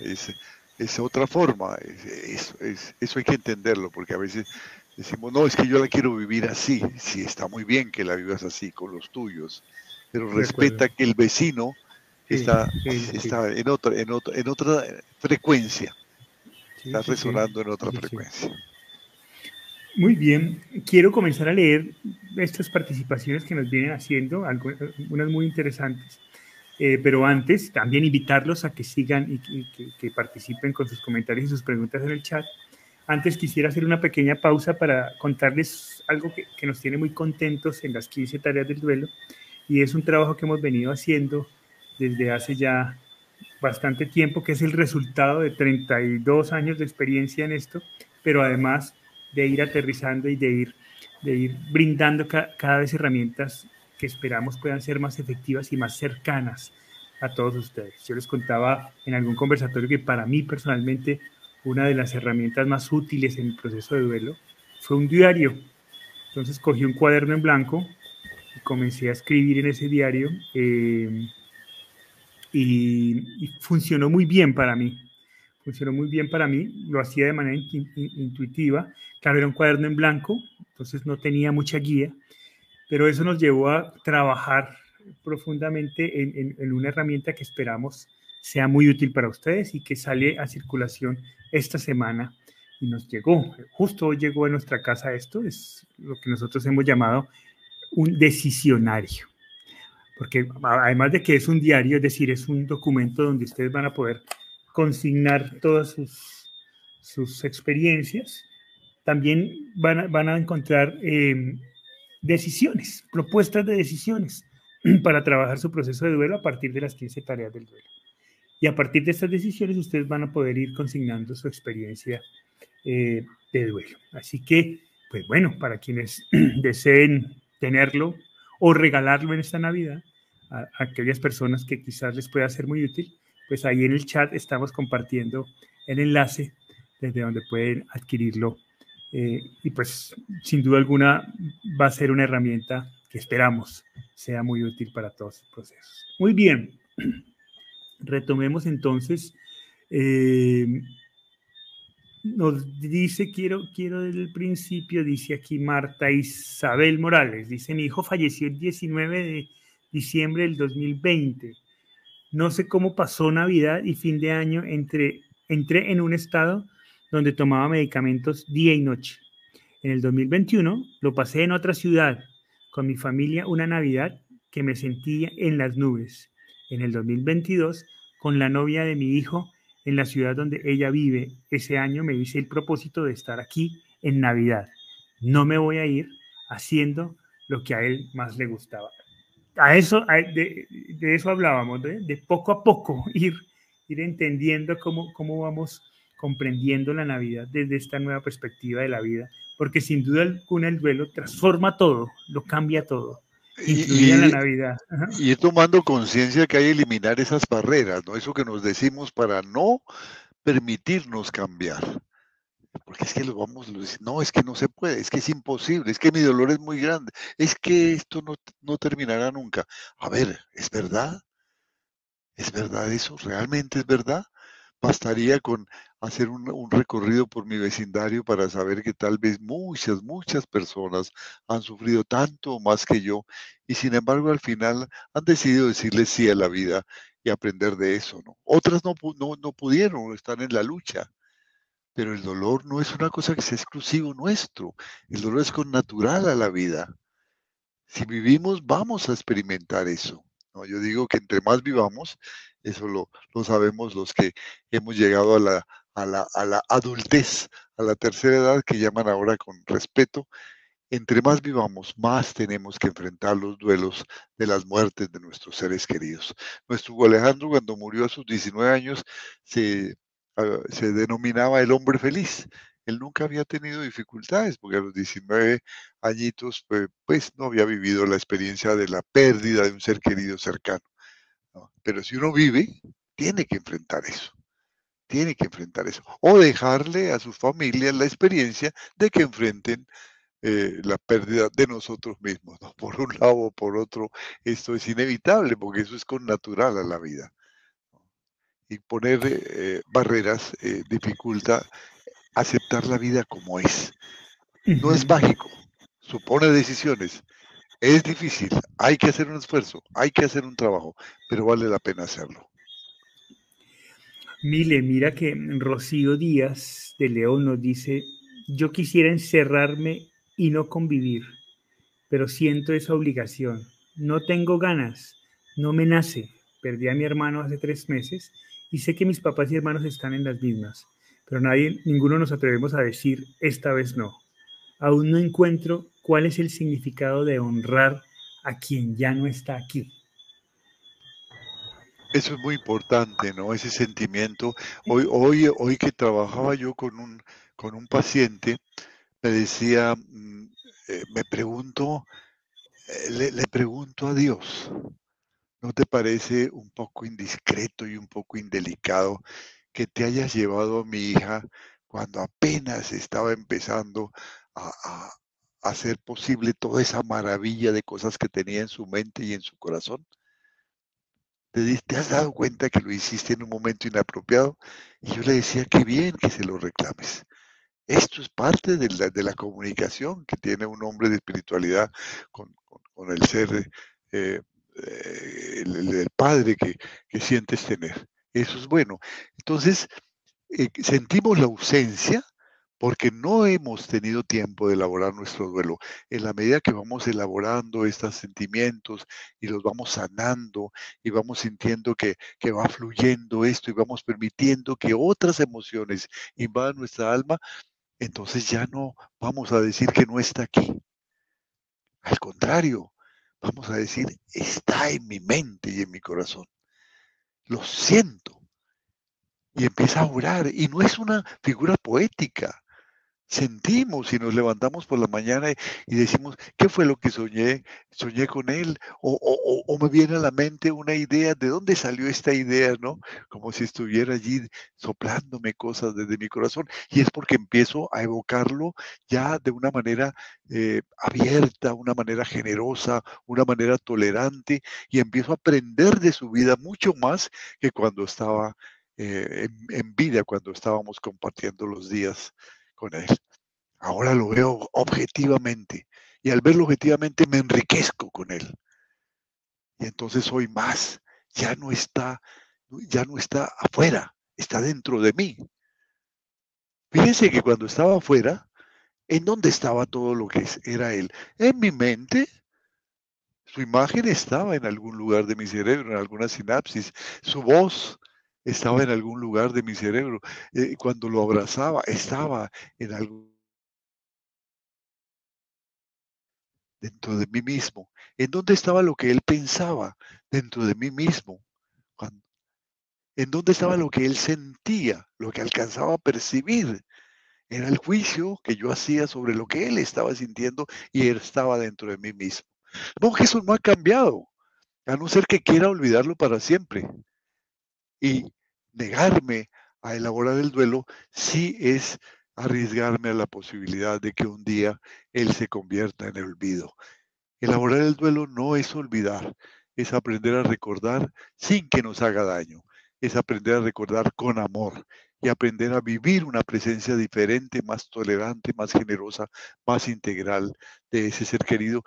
Es, es, otra forma, es, eso hay que entenderlo, porque a veces decimos, no, es que yo la quiero vivir así, sí, está muy bien que la vivas así con los tuyos, pero respeta que el vecino está, está en, otra, en, otra, en otra frecuencia. está resonando en otra frecuencia. Muy bien, quiero comenzar a leer estas participaciones que nos vienen haciendo, algunas muy interesantes. Eh, pero antes, también invitarlos a que sigan y, que, participen con sus comentarios y sus preguntas en el chat. Antes quisiera hacer una pequeña pausa para contarles algo que, que, nos tiene muy contentos en las 15 tareas del duelo y es un trabajo que hemos venido haciendo desde hace ya bastante tiempo, que es el resultado de 32 años de experiencia en esto, pero además de ir aterrizando y de ir, de ir brindando cada vez herramientas que esperamos puedan ser más efectivas y más cercanas a todos ustedes. Yo les contaba en algún conversatorio que para mí personalmente una de las herramientas más útiles en el proceso de duelo fue un diario. Entonces cogí un cuaderno en blanco y comencé a escribir en ese diario. Eh, y, funcionó muy bien para mí. Funcionó muy bien para mí, lo hacía de manera intuitiva. Claro, un cuaderno en blanco, entonces no tenía mucha guía, pero eso nos llevó a trabajar profundamente en, una herramienta que esperamos sea muy útil para ustedes y que sale a circulación esta semana y nos llegó, justo hoy llegó a nuestra casa esto, es lo que nosotros hemos llamado un decisionario. Porque además de que es un diario, es decir, es un documento donde ustedes van a poder consignar todas sus, sus experiencias, también van a, van a encontrar em, decisiones, propuestas de decisiones para trabajar su proceso de duelo a partir de las 15 tareas del duelo. Y a partir de estas decisiones ustedes van a poder ir consignando su experiencia eh, de duelo. Así que, pues bueno, para quienes deseen tenerlo, o regalarlo en esta Navidad a, aquellas personas que quizás les pueda ser muy útil, pues ahí en el chat estamos compartiendo el enlace desde donde pueden adquirirlo. Eh, y pues sin duda alguna va a ser una herramienta que esperamos sea muy útil para todos los procesos. Muy bien, retomemos entonces. Eh, nos dice, quiero, quiero desde el principio, dice aquí Marta Isabel Morales, dice, mi hijo falleció el 19 de diciembre del 2020. No sé cómo pasó Navidad y fin de año, entre, entré en un estado donde tomaba medicamentos día y noche. En el 2021 lo pasé en otra ciudad, con mi familia, una Navidad que me sentía en las nubes. En el 2022, con la novia de mi hijo, en la ciudad donde ella vive. Ese año me hice el propósito de estar aquí en Navidad. No me voy a ir haciendo lo que a él más le gustaba a eso, de, eso hablábamos, de, poco a poco ir, ir entendiendo cómo, cómo vamos comprendiendo la Navidad desde esta nueva perspectiva de la vida, porque sin duda alguna el duelo transforma todo, lo cambia todo, incluida la Navidad. Y ir tomando conciencia que hay que eliminar esas barreras, ¿no? Eso que nos decimos para no permitirnos cambiar. Porque es que lo vamos, lo no, es que no se puede, es que es imposible, es que mi dolor es muy grande, es que esto no, no terminará nunca. A ver, ¿es verdad? ¿Es verdad eso? ¿Realmente es verdad? Bastaría con hacer un, recorrido por mi vecindario para saber que tal vez muchas, muchas personas han sufrido tanto más que yo y sin embargo al final han decidido decirle sí a la vida y aprender de eso. ¿no? Otras no, no, no pudieron, están en la lucha. Pero el dolor no es una cosa que sea exclusivo nuestro. El dolor es con natural a la vida. Si vivimos, vamos a experimentar eso. ¿no? Yo digo que entre más vivamos, eso lo, lo sabemos los que hemos llegado a la, a, la, a la adultez, a la tercera edad, que llaman ahora con respeto. Entre más vivamos, más tenemos que enfrentar los duelos de las muertes de nuestros seres queridos. Nuestro Alejandro, cuando murió a sus 19 años, se Ah, se denominaba el hombre feliz. Él nunca había tenido dificultades porque a los 19 añitos pues, pues, no había vivido la experiencia de la pérdida de un ser querido cercano. Pero si uno vive, tiene que enfrentar eso. Tiene que enfrentar eso. O dejarle a sus familias la experiencia de que enfrenten eh, la pérdida de nosotros mismos. Por un lado o por otro, esto es inevitable porque eso es con natural a la vida y poner eh, barreras eh, dificulta aceptar la vida como es. No es mágico, supone decisiones, es difícil, hay que hacer un esfuerzo, hay que hacer un trabajo, pero vale la pena hacerlo. Mile, mira que Rocío Díaz de León nos dice, yo quisiera encerrarme y no convivir, pero siento esa obligación. No tengo ganas, no me nace. Perdí a mi hermano hace tres meses y sé que mis papás y hermanos están en las mismas, pero nadie, ninguno nos atrevemos a decir esta vez no. Aún no encuentro cuál es el significado de honrar a quien ya no está aquí. Eso es muy importante, ¿no? Ese sentimiento. Hoy, hoy, hoy que trabajaba yo con un, con un paciente, me decía, mm, eh, me pregunto, eh, le, le pregunto a Dios, ¿No te parece un poco indiscreto y un poco indelicado que te hayas llevado a mi hija cuando apenas estaba empezando a, hacer posible toda esa maravilla de cosas que tenía en su mente y en su corazón? ¿Te, ¿Te has dado cuenta que lo hiciste en un momento inapropiado? Y yo le decía, qué bien que se lo reclames. Esto es parte de la, de la comunicación que tiene un hombre de espiritualidad con, el ser eh, eh, el, padre que, sientes tener. Eso es bueno. Entonces, eh, sentimos la ausencia porque no hemos tenido tiempo de elaborar nuestro duelo. En la medida que vamos elaborando estos sentimientos y los vamos sanando y vamos sintiendo que, que va fluyendo esto y vamos permitiendo que otras emociones invadan nuestra alma, entonces ya no vamos a decir que no está aquí. Al contrario, vamos a decir, está en mi mente y en mi corazón. Lo siento. Y empieza a orar. Y no es una figura poética sentimos y nos levantamos por la mañana y, decimos, ¿qué fue lo que soñé? Soñé con él o, me viene a la mente una idea, ¿de dónde salió esta idea? ¿No? Como si estuviera allí soplándome cosas desde mi corazón y es porque empiezo a evocarlo ya de una manera eh, abierta, una manera generosa, una manera tolerante y empiezo a aprender de su vida mucho más que cuando estaba eh, en, vida cuando estábamos compartiendo los días Ahora lo veo objetivamente y al verlo objetivamente me enriquezco con Él. Y entonces soy más. Ya no está, ya no está afuera, está dentro de mí. Fíjense que cuando estaba afuera, ¿en dónde estaba todo lo que era Él? En mi mente, su imagen estaba en algún lugar de mi cerebro, en alguna sinapsis. Su voz estaba en algún lugar de mi cerebro. Eh, cuando lo abrazaba, estaba en algún dentro de mí mismo. ¿En dónde estaba lo que él pensaba dentro de mí mismo? ¿En dónde estaba lo que él sentía, lo que alcanzaba a percibir? Era el juicio que yo hacía sobre lo que él estaba sintiendo y él estaba dentro de mí mismo. No, Jesús no ha cambiado, a no ser que quiera olvidarlo para siempre. Y negarme a elaborar el duelo sí es arriesgarme a la posibilidad de que un día él se convierta en el olvido. Elaborar el duelo no es olvidar, es aprender a recordar sin que nos haga daño, es aprender a recordar con amor y aprender a vivir una presencia diferente, más tolerante, más generosa, más integral de ese ser querido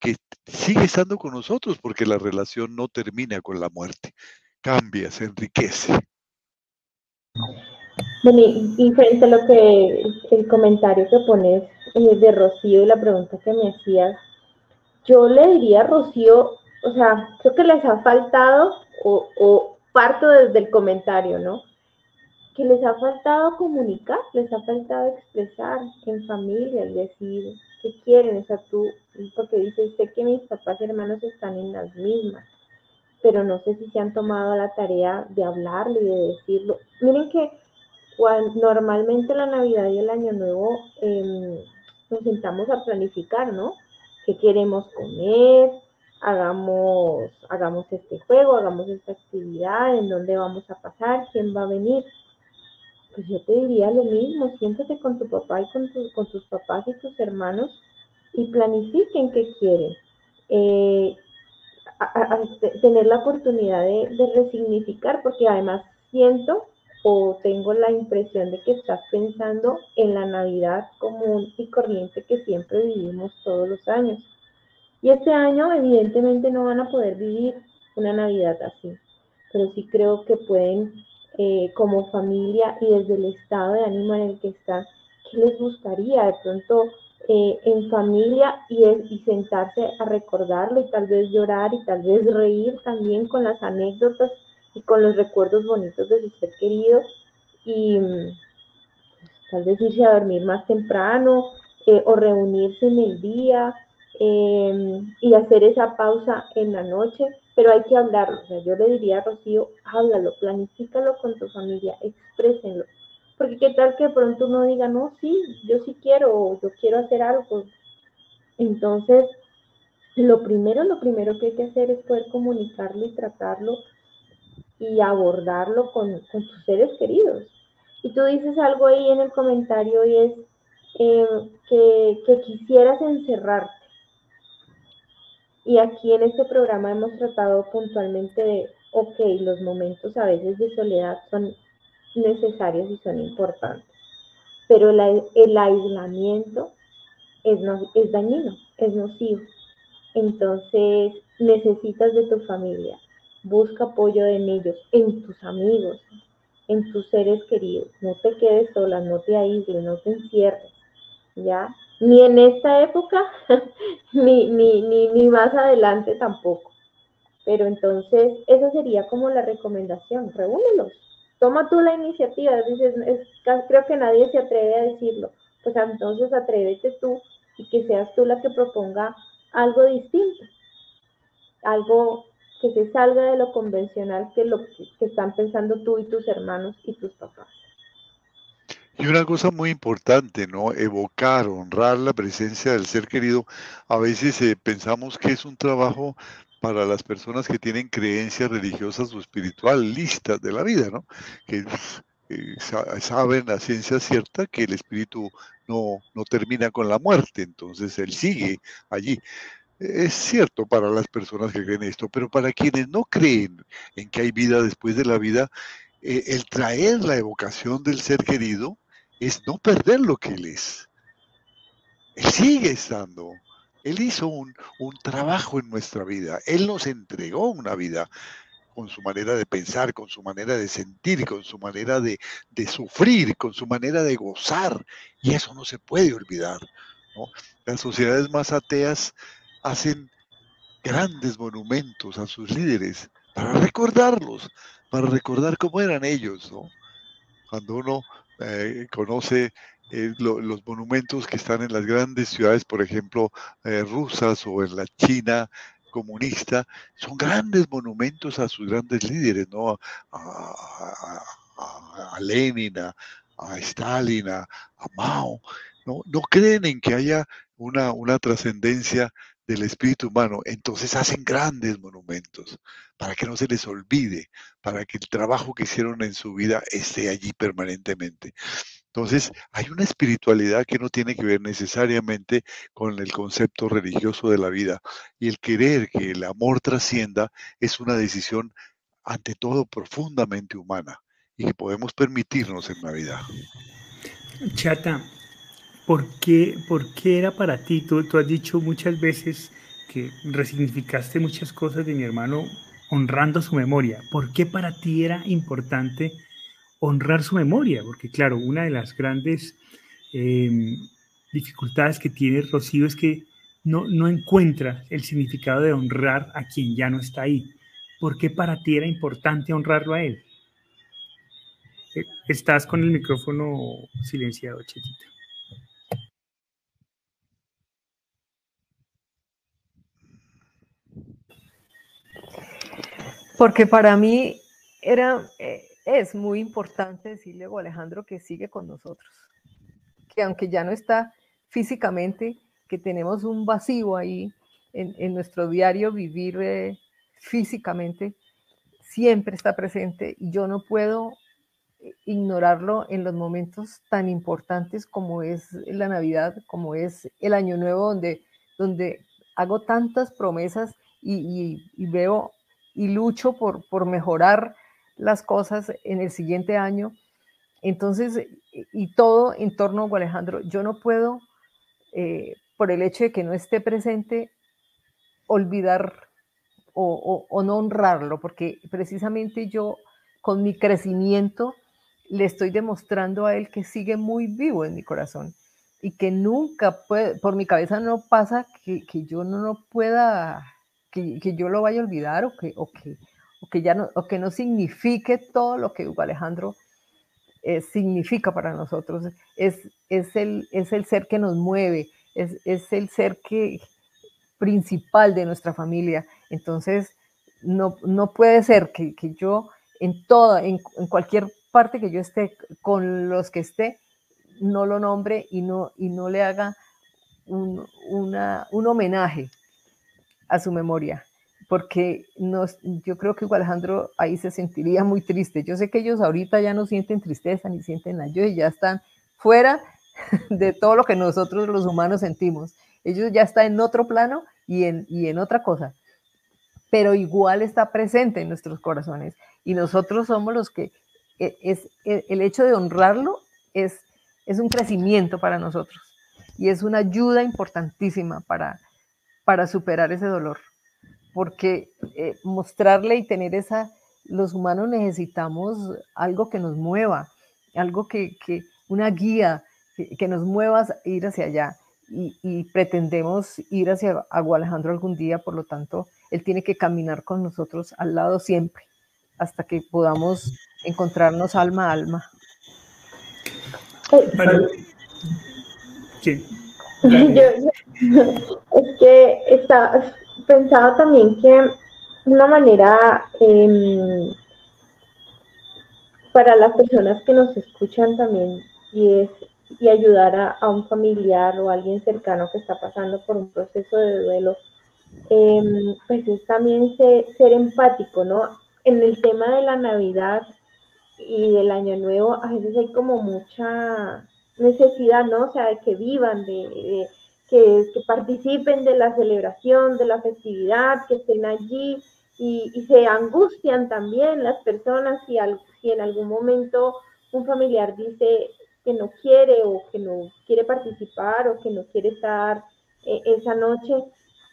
que sigue estando con nosotros porque la relación no termina con la muerte, cambia, se enriquece. Bueno, y, frente a lo que el comentario que pones eh, de Rocío y la pregunta que me hacías, yo le diría a Rocío, o sea, creo que les ha faltado, o, o parto desde el comentario, ¿no? Que les ha faltado comunicar, les ha faltado expresar en familia, el decir, ¿Qué quieren? O sea, tú, porque dices, sé que mis papás y hermanos están en las mismas, pero no sé si se han tomado la tarea de hablarlo y de decirlo. Miren que normalmente la Navidad y el Año Nuevo em, nos sentamos a planificar, ¿no? ¿Qué queremos comer? Hagamos, hagamos este juego, hagamos esta actividad, en dónde vamos a pasar, quién va a venir pues yo te diría lo mismo, siéntate con tu papá y con, con tus papás y tus hermanos y planifiquen qué quieren. Eh, tener la oportunidad de, de, resignificar, porque además siento o tengo la impresión de que estás pensando en la Navidad común y corriente que siempre vivimos todos los años. Y este año evidentemente no van a poder vivir una Navidad así, pero sí creo que pueden eh, como familia y desde el estado de ánimo en el que están, ¿qué les gustaría de pronto eh, en familia y, y sentarse a recordarlo y tal vez llorar y tal vez reír también con las anécdotas y con los recuerdos bonitos de su ser querido y mm, tal vez irse a dormir más temprano eh, o reunirse en el día y hacer esa pausa en la noche pero hay que hablarlo. O sea, yo le diría a Rocío, háblalo, planifícalo con tu familia, exprésenlo. Porque qué tal que pronto uno diga, no, sí, yo sí quiero, yo quiero hacer algo. Entonces, lo primero, lo primero que hay que hacer es poder comunicarlo y tratarlo y abordarlo con, con tus seres queridos. Y tú dices algo ahí en el comentario y es eh, que, que quisieras encerrarte. Y aquí en este programa hemos tratado puntualmente de, ok, los momentos a veces de soledad son necesarios y son importantes, pero el aislamiento es, es dañino, es nocivo. Entonces necesitas de tu familia, busca apoyo en ellos, en tus amigos, en tus seres queridos. No te quedes sola, no te aísles, no te encierres, ¿ya? ni en esta época, ni, ni, ni, ni más adelante tampoco. Pero entonces, esa sería como la recomendación, reúnelos, toma tú la iniciativa, dices, creo que nadie se atreve a decirlo, pues entonces atrévete tú y que seas tú la que proponga algo distinto, algo que se salga de lo convencional que lo que están pensando tú y tus hermanos y tus papás. Y una cosa muy importante, ¿no? Evocar, honrar la presencia del ser querido. A veces eh, pensamos que es un trabajo para las personas que tienen creencias religiosas o espiritualistas de la vida, ¿no? Que eh, saben a ciencia cierta que el espíritu no, no termina con la muerte, entonces él sigue allí. Es cierto para las personas que creen esto, pero para quienes no creen en que hay vida después de la vida, eh, el traer la evocación del ser querido es no perder lo que él es. Sigue estando. Él hizo un, trabajo en nuestra vida. Él nos entregó una vida con su manera de pensar, con su manera de sentir, con su manera de, sufrir, con su manera de gozar. Y eso no se puede olvidar. Las sociedades más ateas hacen grandes monumentos a sus líderes para recordarlos, para recordar cómo eran ellos. Cuando uno eh, conoce los monumentos que están en las grandes ciudades, por ejemplo, eh, rusas o en la China comunista, son grandes monumentos a sus grandes líderes, ¿no? A, Lenin, a, Stalin, a, Mao. ¿no? no creen en que haya una, una trascendencia del espíritu humano, entonces hacen grandes monumentos para que no se les olvide, para que el trabajo que hicieron en su vida esté allí permanentemente. Entonces, hay una espiritualidad que no tiene que ver necesariamente con el concepto religioso de la vida. Y el querer que el amor trascienda es una decisión, ante todo, profundamente humana y que podemos permitirnos en la vida. Chata, ¿Por qué, era para ti? Tú, tú, has dicho muchas veces que resignificaste muchas cosas de mi hermano honrando su memoria. ¿Por qué para ti era importante honrar su memoria? Porque claro, una de las grandes em, dificultades que tiene Rocío es que no, no encuentra el significado de honrar a quien ya no está ahí. ¿Por qué para ti era importante honrarlo a él? Eh, estás con el micrófono silenciado, Chetita. Porque para mí era, eh, es muy importante decirle a Alejandro que sigue con nosotros, que aunque ya no está físicamente, que tenemos un vacío ahí en, nuestro diario vivir eh, físicamente, siempre está presente y yo no puedo ignorarlo en los momentos tan importantes como es la Navidad, como es el Año Nuevo, donde, donde hago tantas promesas y, y veo y lucho por, por mejorar las cosas en el siguiente año. Entonces, y todo en torno a Alejandro, yo no puedo, eh, por el hecho de que no esté presente, olvidar o, no honrarlo, porque precisamente yo con mi crecimiento le estoy demostrando a él que sigue muy vivo en mi corazón y que nunca puede, por mi cabeza no pasa que, que yo no, no pueda que, yo lo vaya a olvidar que, o que, o que ya no, que no signifique todo lo que Hugo Alejandro eh, significa para nosotros. Es, es, el, es el ser que nos mueve, es, es el ser que, principal de nuestra familia. Entonces, no, no puede ser que, que yo en toda, en, en, cualquier parte que yo esté, con los que esté, no lo nombre y no, y no le haga un, una, un homenaje a su memoria, porque yo creo que Alejandro ahí se sentiría muy triste. Yo sé que ellos ahorita ya no sienten tristeza ni sienten la y ya están fuera de todo lo que nosotros los humanos sentimos. Ellos ya están en otro plano y en, y en otra cosa, pero igual está presente en nuestros corazones y nosotros somos los que e, es, e, el hecho de honrarlo es, es un crecimiento para nosotros y es una ayuda importantísima para, para superar ese dolor. Porque eh, mostrarle y tener esa, los humanos necesitamos algo que nos mueva, algo que, que una guía que, nos mueva a ir hacia allá. Y, pretendemos ir hacia Agua Alejandro algún día, por lo tanto, él tiene que caminar con nosotros al lado siempre, hasta que podamos encontrarnos alma a alma. sí. es que está pensado también que una manera em, para las personas que nos escuchan también y es y ayudar a, un familiar o alguien cercano que está pasando por un proceso de duelo, em, pues es también ser empático, ¿no? En el tema de la Navidad y del Año Nuevo, a veces hay como mucha necesidad, ¿no? O sea, de que vivan, de, que, participen de la celebración, de la festividad, que estén allí, y, se angustian también las personas si, si en algún momento un familiar dice que no quiere o que no quiere participar o que no quiere estar eh, esa noche.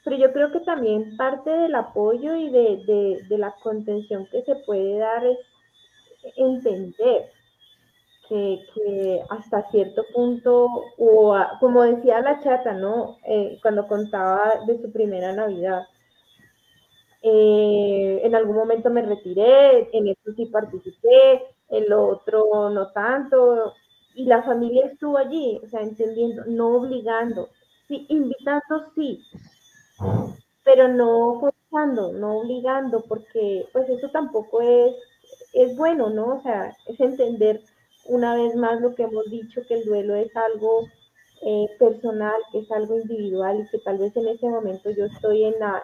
Pero yo creo que también parte del apoyo y de, de la contención que se puede dar es entender que, hasta cierto punto, o como decía la chata, ¿no? Eh, cuando contaba de su primera Navidad, eh, en algún momento me retiré, en esto sí participé, en lo otro no tanto, y la familia estuvo allí, o sea, entendiendo, no obligando, sí, invitando sí, pero no forzando, no obligando, porque pues eso tampoco es, es bueno, ¿no? O sea, es entender una vez más lo que hemos dicho, que el duelo es algo eh, personal, que es algo individual y que tal vez en ese momento yo estoy en la,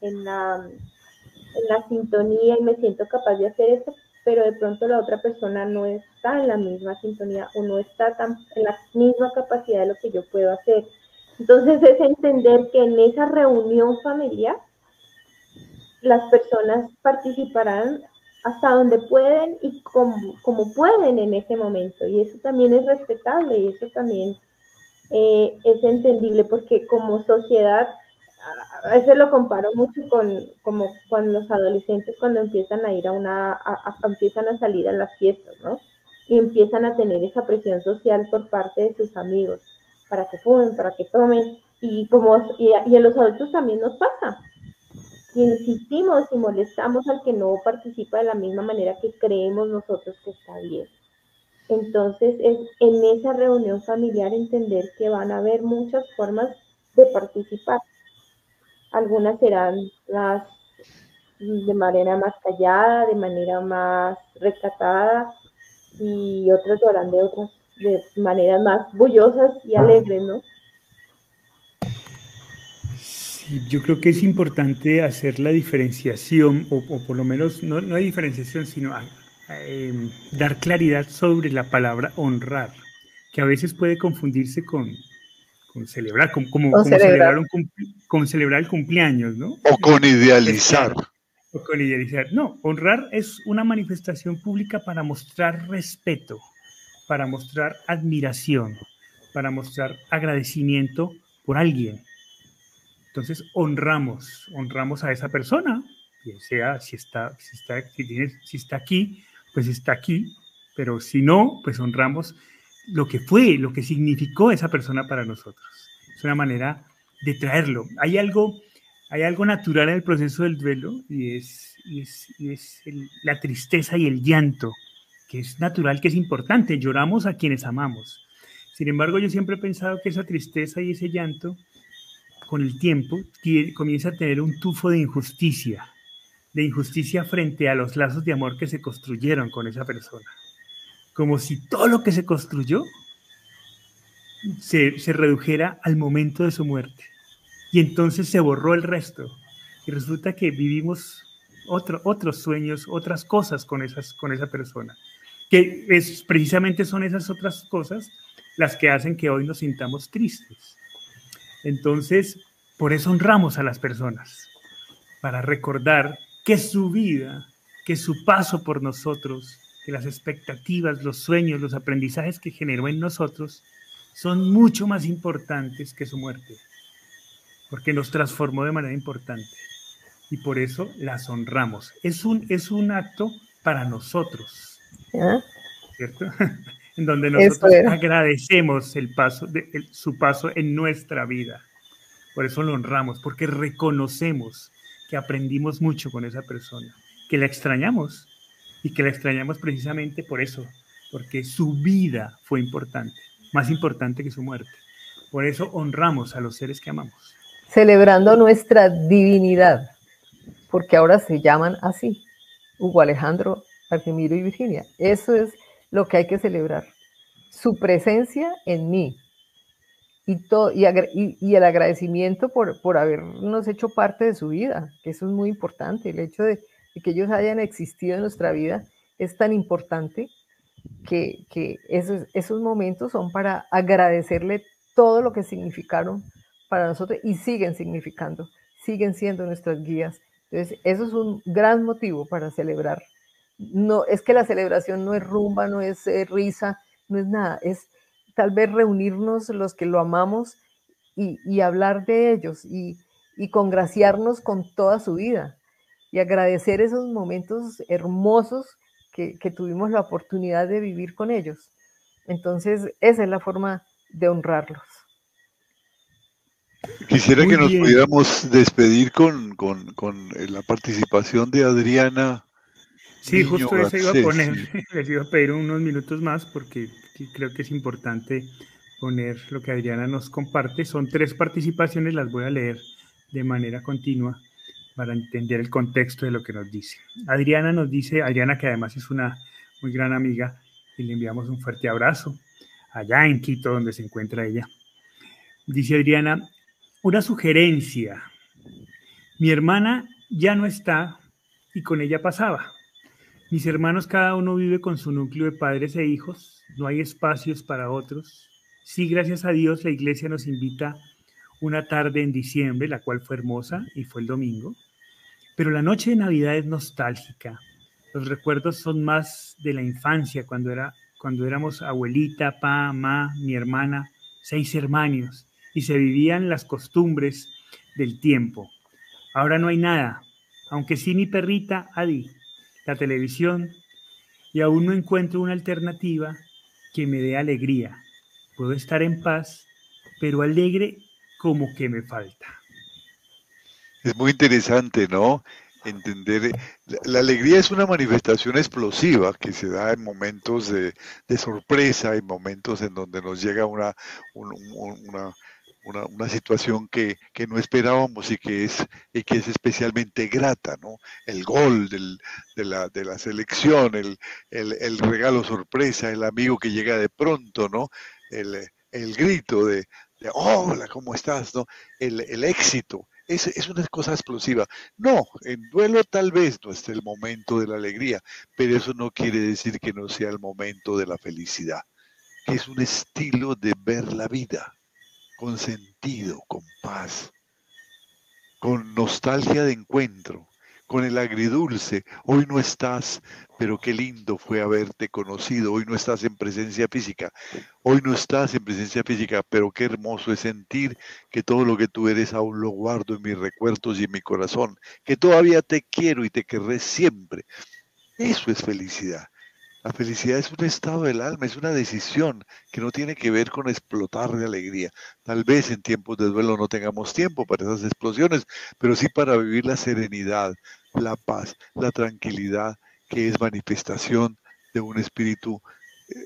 en, la, en la sintonía y me siento capaz de hacer esto, pero de pronto la otra persona no está en la misma sintonía o no está tan, en la misma capacidad de lo que yo puedo hacer. Entonces es entender que en esa reunión familiar las personas participarán hasta donde pueden y como, pueden en ese momento. Y eso también es respetable y eso también eh, es entendible porque como sociedad, a veces lo comparo mucho con como cuando los adolescentes cuando empiezan a ir a una, empiezan a salir a las fiestas, ¿no? Y empiezan a tener esa presión social por parte de sus amigos para que fumen, para que tomen. Y como y, y a los adultos también nos pasa insistimos y molestamos al que no participa de la misma manera que creemos nosotros que está bien. Entonces, es en esa reunión familiar entender que van a haber muchas formas de participar. Algunas serán más de manera más callada, de manera más recatada, y otras lo harán de otras, de maneras más bullosas y alegres, ¿no? Yo creo que es importante hacer la diferenciación, o, por lo menos no, no hay diferenciación, sino em, dar claridad sobre la palabra honrar, que a veces puede confundirse con, con celebrar, como, como, celebrar. con celebrar el cumpleaños, ¿no? O con idealizar. O con idealizar. No, honrar es una manifestación pública para mostrar respeto, para mostrar admiración, para mostrar agradecimiento por alguien entonces honramos, honramos a esa persona, bien sea si está, si está, si, está aquí, pues está aquí, pero si no, pues honramos lo que fue, lo que significó esa persona para nosotros. Es una manera de traerlo. Hay algo, hay algo natural en el proceso del duelo y es, es, la tristeza y el llanto, que es natural, que es importante. Lloramos a quienes amamos. Sin embargo, yo siempre he pensado que esa tristeza y ese llanto con el tiempo, comienza a tener un tufo de injusticia, de injusticia frente a los lazos de amor que se construyeron con esa persona. Como si todo lo que se construyó se, redujera al momento de su muerte. Y entonces se borró el resto. Y resulta que vivimos otro, otros sueños, otras cosas con, esas, con esa persona. Que es, precisamente son esas otras cosas las que hacen que hoy nos sintamos tristes. Entonces, por eso honramos a las personas, para recordar que su vida, que su paso por nosotros, que las expectativas, los sueños, los aprendizajes que generó en nosotros son mucho más importantes que su muerte, porque nos transformó de manera importante y por eso las honramos. Es un, es un acto para nosotros, ¿cierto? en donde nosotros agradecemos el paso de, su paso en nuestra vida. Por eso lo honramos, porque reconocemos que aprendimos mucho con esa persona, que la extrañamos y que la extrañamos precisamente por eso, porque su vida fue importante, más importante que su muerte. Por eso honramos a los seres que amamos. Celebrando nuestra divinidad, porque ahora se llaman así, Hugo Alejandro, Argemiro y Virginia. Eso es lo que hay que celebrar. Su presencia en mí. Y, todo, y, y, el agradecimiento por, por habernos hecho parte de su vida, que eso es muy importante. El hecho de, que ellos hayan existido en nuestra vida es tan importante que, que esos, esos momentos son para agradecerle todo lo que significaron para nosotros y siguen significando, siguen siendo nuestras guías Entonces, eso es un gran motivo para celebrar. No, es que la celebración no es rumba, no es eh, risa, no es nada, es tal vez reunirnos los que lo amamos y, hablar de ellos y, congraciarnos con toda su vida y agradecer esos momentos hermosos que, tuvimos la oportunidad de vivir con ellos. Entonces, esa es la forma de honrarlos. Quisiera que nos pudiéramos despedir con, la participación de Adriana. Sí, justo eso iba a poner, les iba a pedir unos minutos más porque creo que es importante poner lo que Adriana nos comparte. Son tres participaciones, las voy a leer de manera continua para entender el contexto de lo que nos dice. Adriana nos dice, Adriana que además es una muy gran amiga y le enviamos un fuerte abrazo allá en Quito donde se encuentra ella. Dice Adriana, una sugerencia. Mi hermana ya no está y con ella pasaba. Mis hermanos cada uno vive con su núcleo de padres e hijos, no hay espacios para otros, Sí, gracias a Dios, la iglesia nos invita una tarde en diciembre, la cual fue hermosa y fue el domingo, pero la noche de Navidad es nostálgica. Los recuerdos son más de la infancia, cuando, era, cuando éramos abuelita, pa, ma, mi hermana, seis hermanos, y se vivían las costumbres del tiempo. Ahora no hay nada, aunque sí mi perrita Adi, la televisión, y aún no encuentro una alternativa que me dé alegría puedo estar en paz, pero alegre como que me falta. Es muy interesante, ¿no? Entender, la, alegría es una manifestación explosiva que se da en momentos de, sorpresa, en momentos en donde nos llega una, situación que, no esperábamos y que es, y que es especialmente grata, ¿no? El gol de, la, de la selección, el, el, el regalo sorpresa, el amigo que llega de pronto, ¿no? el, grito de, hola, ¿cómo estás? ¿no? El, éxito. Es, es, una cosa explosiva. No, en duelo tal vez no esté el momento de la alegría, pero eso no quiere decir que no sea el momento de la felicidad, que es un estilo de ver la vida con sentido, con paz, con nostalgia de encuentro, con el agridulce. Hoy no estás, pero qué lindo fue haberte conocido. Hoy no estás en presencia física. Hoy no estás en presencia física, pero qué hermoso es sentir que todo lo que tú eres aún lo guardo en mis recuerdos y en mi corazón, que todavía te quiero y te querré siempre. Eso es felicidad. La felicidad es un estado del alma, es una decisión que no tiene que ver con explotar de alegría. Tal vez en tiempos de duelo no tengamos tiempo para esas explosiones, pero sí para vivir la serenidad, la paz, la tranquilidad, que es manifestación de un espíritu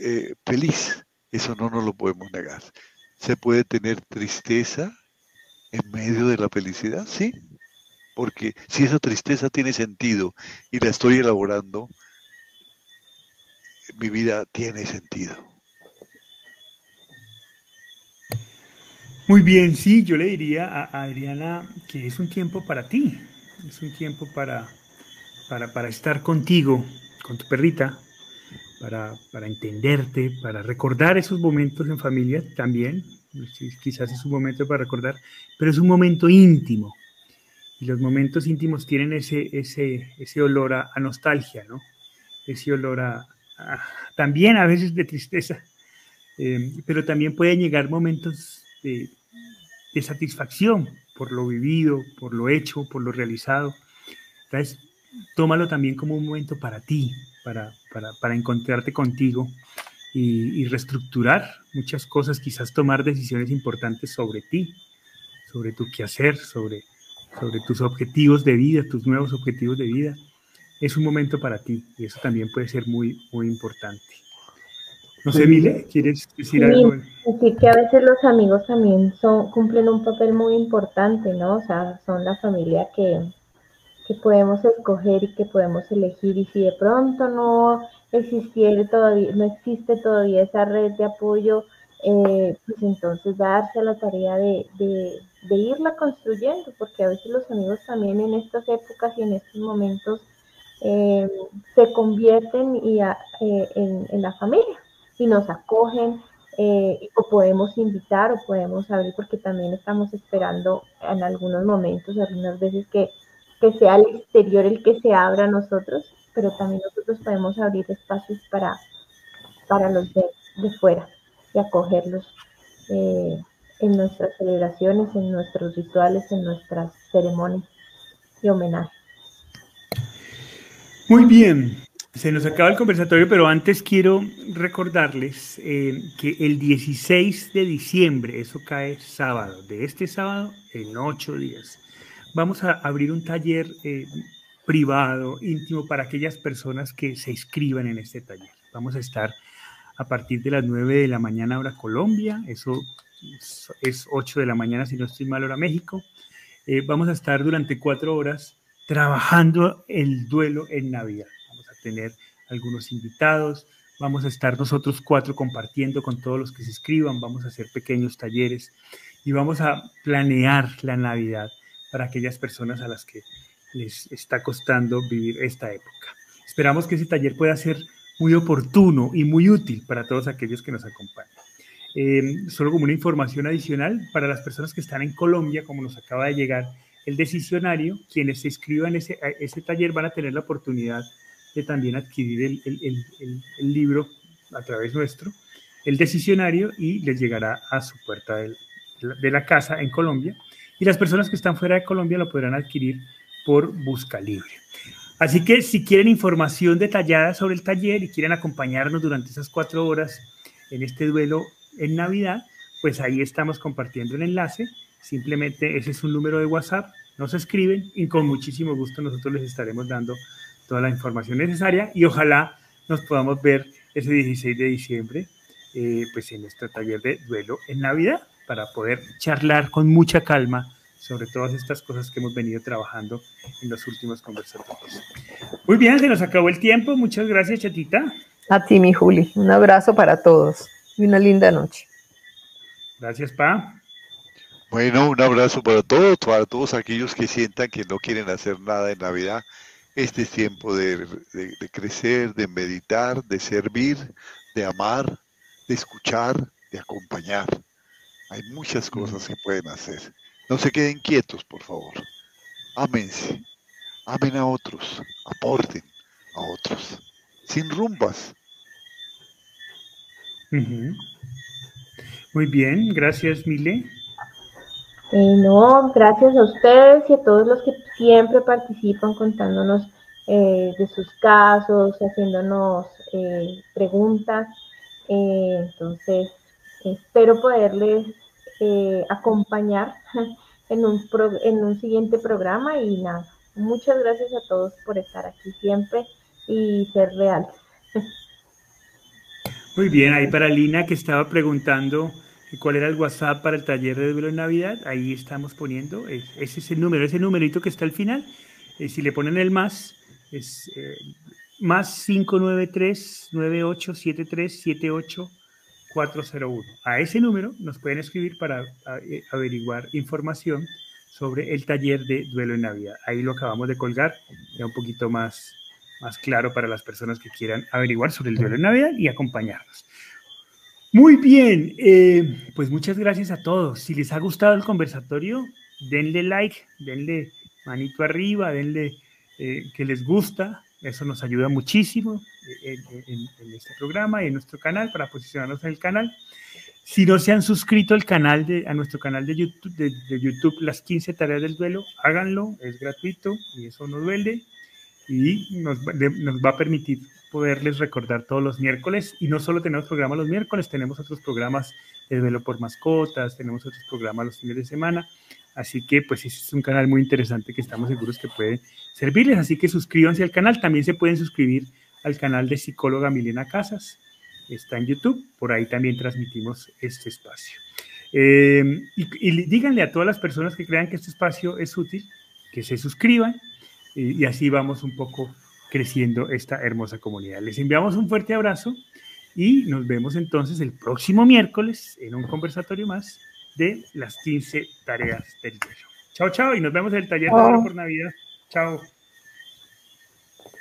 eh, feliz. Eso no nos lo podemos negar. ¿Se puede tener tristeza en medio de la felicidad? Sí, porque si esa tristeza tiene sentido y la estoy elaborando, mi vida tiene sentido. Muy bien, sí, yo le diría a Adriana que es un tiempo para ti, es un tiempo para, para, estar contigo, con tu perrita, para, para, entenderte, para recordar esos momentos en familia también. Quizás es un momento para recordar, pero es un momento íntimo. Y los momentos íntimos tienen ese, ese, ese olor a, nostalgia, ¿no? Ese olor a, también a veces de tristeza, eh, pero también pueden llegar momentos de, satisfacción por lo vivido, por lo hecho, por lo realizado. Entonces, tómalo también como un momento para ti, para, para, encontrarte contigo y, reestructurar muchas cosas, quizás tomar decisiones importantes sobre ti, sobre tu quehacer, sobre, sobre tus objetivos de vida, tus nuevos objetivos de vida. Es un momento para ti y eso también puede ser muy, muy importante. No sé, Mile, ¿quieres decir algo? Sí, que a veces los amigos también son, cumplen un papel muy importante, ¿no? O sea, son la familia que, que podemos escoger y que podemos elegir. Y si de pronto no existiera todavía, no existe todavía esa red de apoyo, eh, pues entonces darse a la tarea de, de, irla construyendo, porque a veces los amigos también en estas épocas y en estos momentos eh, se convierten eh, en, la familia y nos acogen eh, o podemos invitar o podemos abrir porque también estamos esperando en algunos momentos, algunas veces que que sea el exterior el que se abra a nosotros, pero también nosotros podemos abrir espacios para, para los de, fuera y acogerlos en nuestras celebraciones, en nuestros rituales, en nuestras ceremonias y homenajes. Muy bien, se nos acaba el conversatorio, pero antes quiero recordarles eh, que el 16 de diciembre, eso cae sábado, de este sábado en ocho días, vamos a abrir un taller eh, privado, íntimo, para aquellas personas que se inscriban en este taller. Vamos a estar a partir de las 9 de la mañana hora Colombia, eso es 8 de la mañana si no estoy mal hora México. Eh, vamos a estar durante cuatro horas trabajando el duelo en Navidad tener algunos invitados, vamos a estar nosotros cuatro compartiendo con todos los que se escriban, vamos a hacer pequeños talleres y vamos a planear la Navidad para aquellas personas a las que les está costando vivir esta época. Esperamos que ese taller pueda ser muy oportuno y muy útil para todos aquellos que nos acompañan. Em, solo como una información adicional, para las personas que están en Colombia, como nos acaba de llegar el decisionario, quienes se inscriban ese, a ese taller van a tener la oportunidad de también adquirir el, libro a través nuestro, el decisionario, y les llegará a su puerta de la casa en Colombia. Y las personas que están fuera de Colombia lo podrán adquirir por Busca Libre. Así que si quieren información detallada sobre el taller y quieren acompañarnos durante esas cuatro horas en este duelo en Navidad, pues ahí estamos compartiendo el enlace. Simplemente ese es un número de WhatsApp, nos escriben y con muchísimo gusto nosotros les estaremos dando toda la información necesaria y ojalá nos podamos ver ese 16 de diciembre eh, pues en nuestro taller de duelo en Navidad para poder charlar con mucha calma sobre todas estas cosas que hemos venido trabajando en los últimos conversatorios. Muy bien, se nos acabó el tiempo. Muchas gracias, Chatita. A ti, mi Juli. Un abrazo para todos y una linda noche. Gracias, Pa. Bueno, un abrazo para todos, para todos aquellos que sientan que no quieren hacer nada en Navidad este es tiempo de, crecer, de meditar, de servir, de amar, de escuchar, de acompañar. Hay muchas cosas que pueden hacer. No se queden quietos, por favor. Ámense. Amen a otros. Aporten a otros. Sin rumbas. Muy bien, gracias Mile. Eh, no, gracias a ustedes y a todos los que siempre participan contándonos eh, de sus casos, haciéndonos eh, preguntas. entonces, espero poderles acompañar en un, en un siguiente programa y nada, muchas gracias a todos por estar aquí siempre y ser reales. Muy bien, ahí para Lina que estaba preguntando cuál era el WhatsApp para el taller de duelo en Navidad, ahí estamos poniendo, ese es el número, ese numerito que está al final, eh, si le ponen el más, es eh, más 593-9873-78-401. A ese número nos pueden escribir para eh, averiguar información sobre el taller de duelo en Navidad. Ahí lo acabamos de colgar, ya un poquito más, más claro para las personas que quieran averiguar sobre el duelo en Navidad y acompañarnos. Muy bien, eh, pues muchas gracias a todos. Si les ha gustado el conversatorio, denle like, denle manito arriba, denle eh, que les gusta. Eso nos ayuda muchísimo en, este programa y en nuestro canal para posicionarnos en el canal. Si no se han suscrito al canal de, a nuestro canal de YouTube, de, YouTube, Las 15 Tareas del Duelo, háganlo, es gratuito y eso no duele y nos va a permitir poderles recordar todos los miércoles. Y no solo tenemos programas los miércoles, tenemos otros programas de velo por mascotas, tenemos otros programas los fines de semana. Así que pues es un canal muy interesante que estamos seguros que puede servirles. Así que suscríbanse al canal. También se pueden suscribir al canal de psicóloga Milena Casas. Está en YouTube. Por ahí también transmitimos este espacio. Eh, y, y, díganle a todas las personas que crean que este espacio es útil, que se suscriban y, y así vamos un poco creciendo esta hermosa comunidad. Les enviamos un fuerte abrazo y nos vemos entonces el próximo miércoles en un conversatorio más de las 15 tareas del duelo. Chao, chao, y nos vemos en el taller de por Navidad. Chao.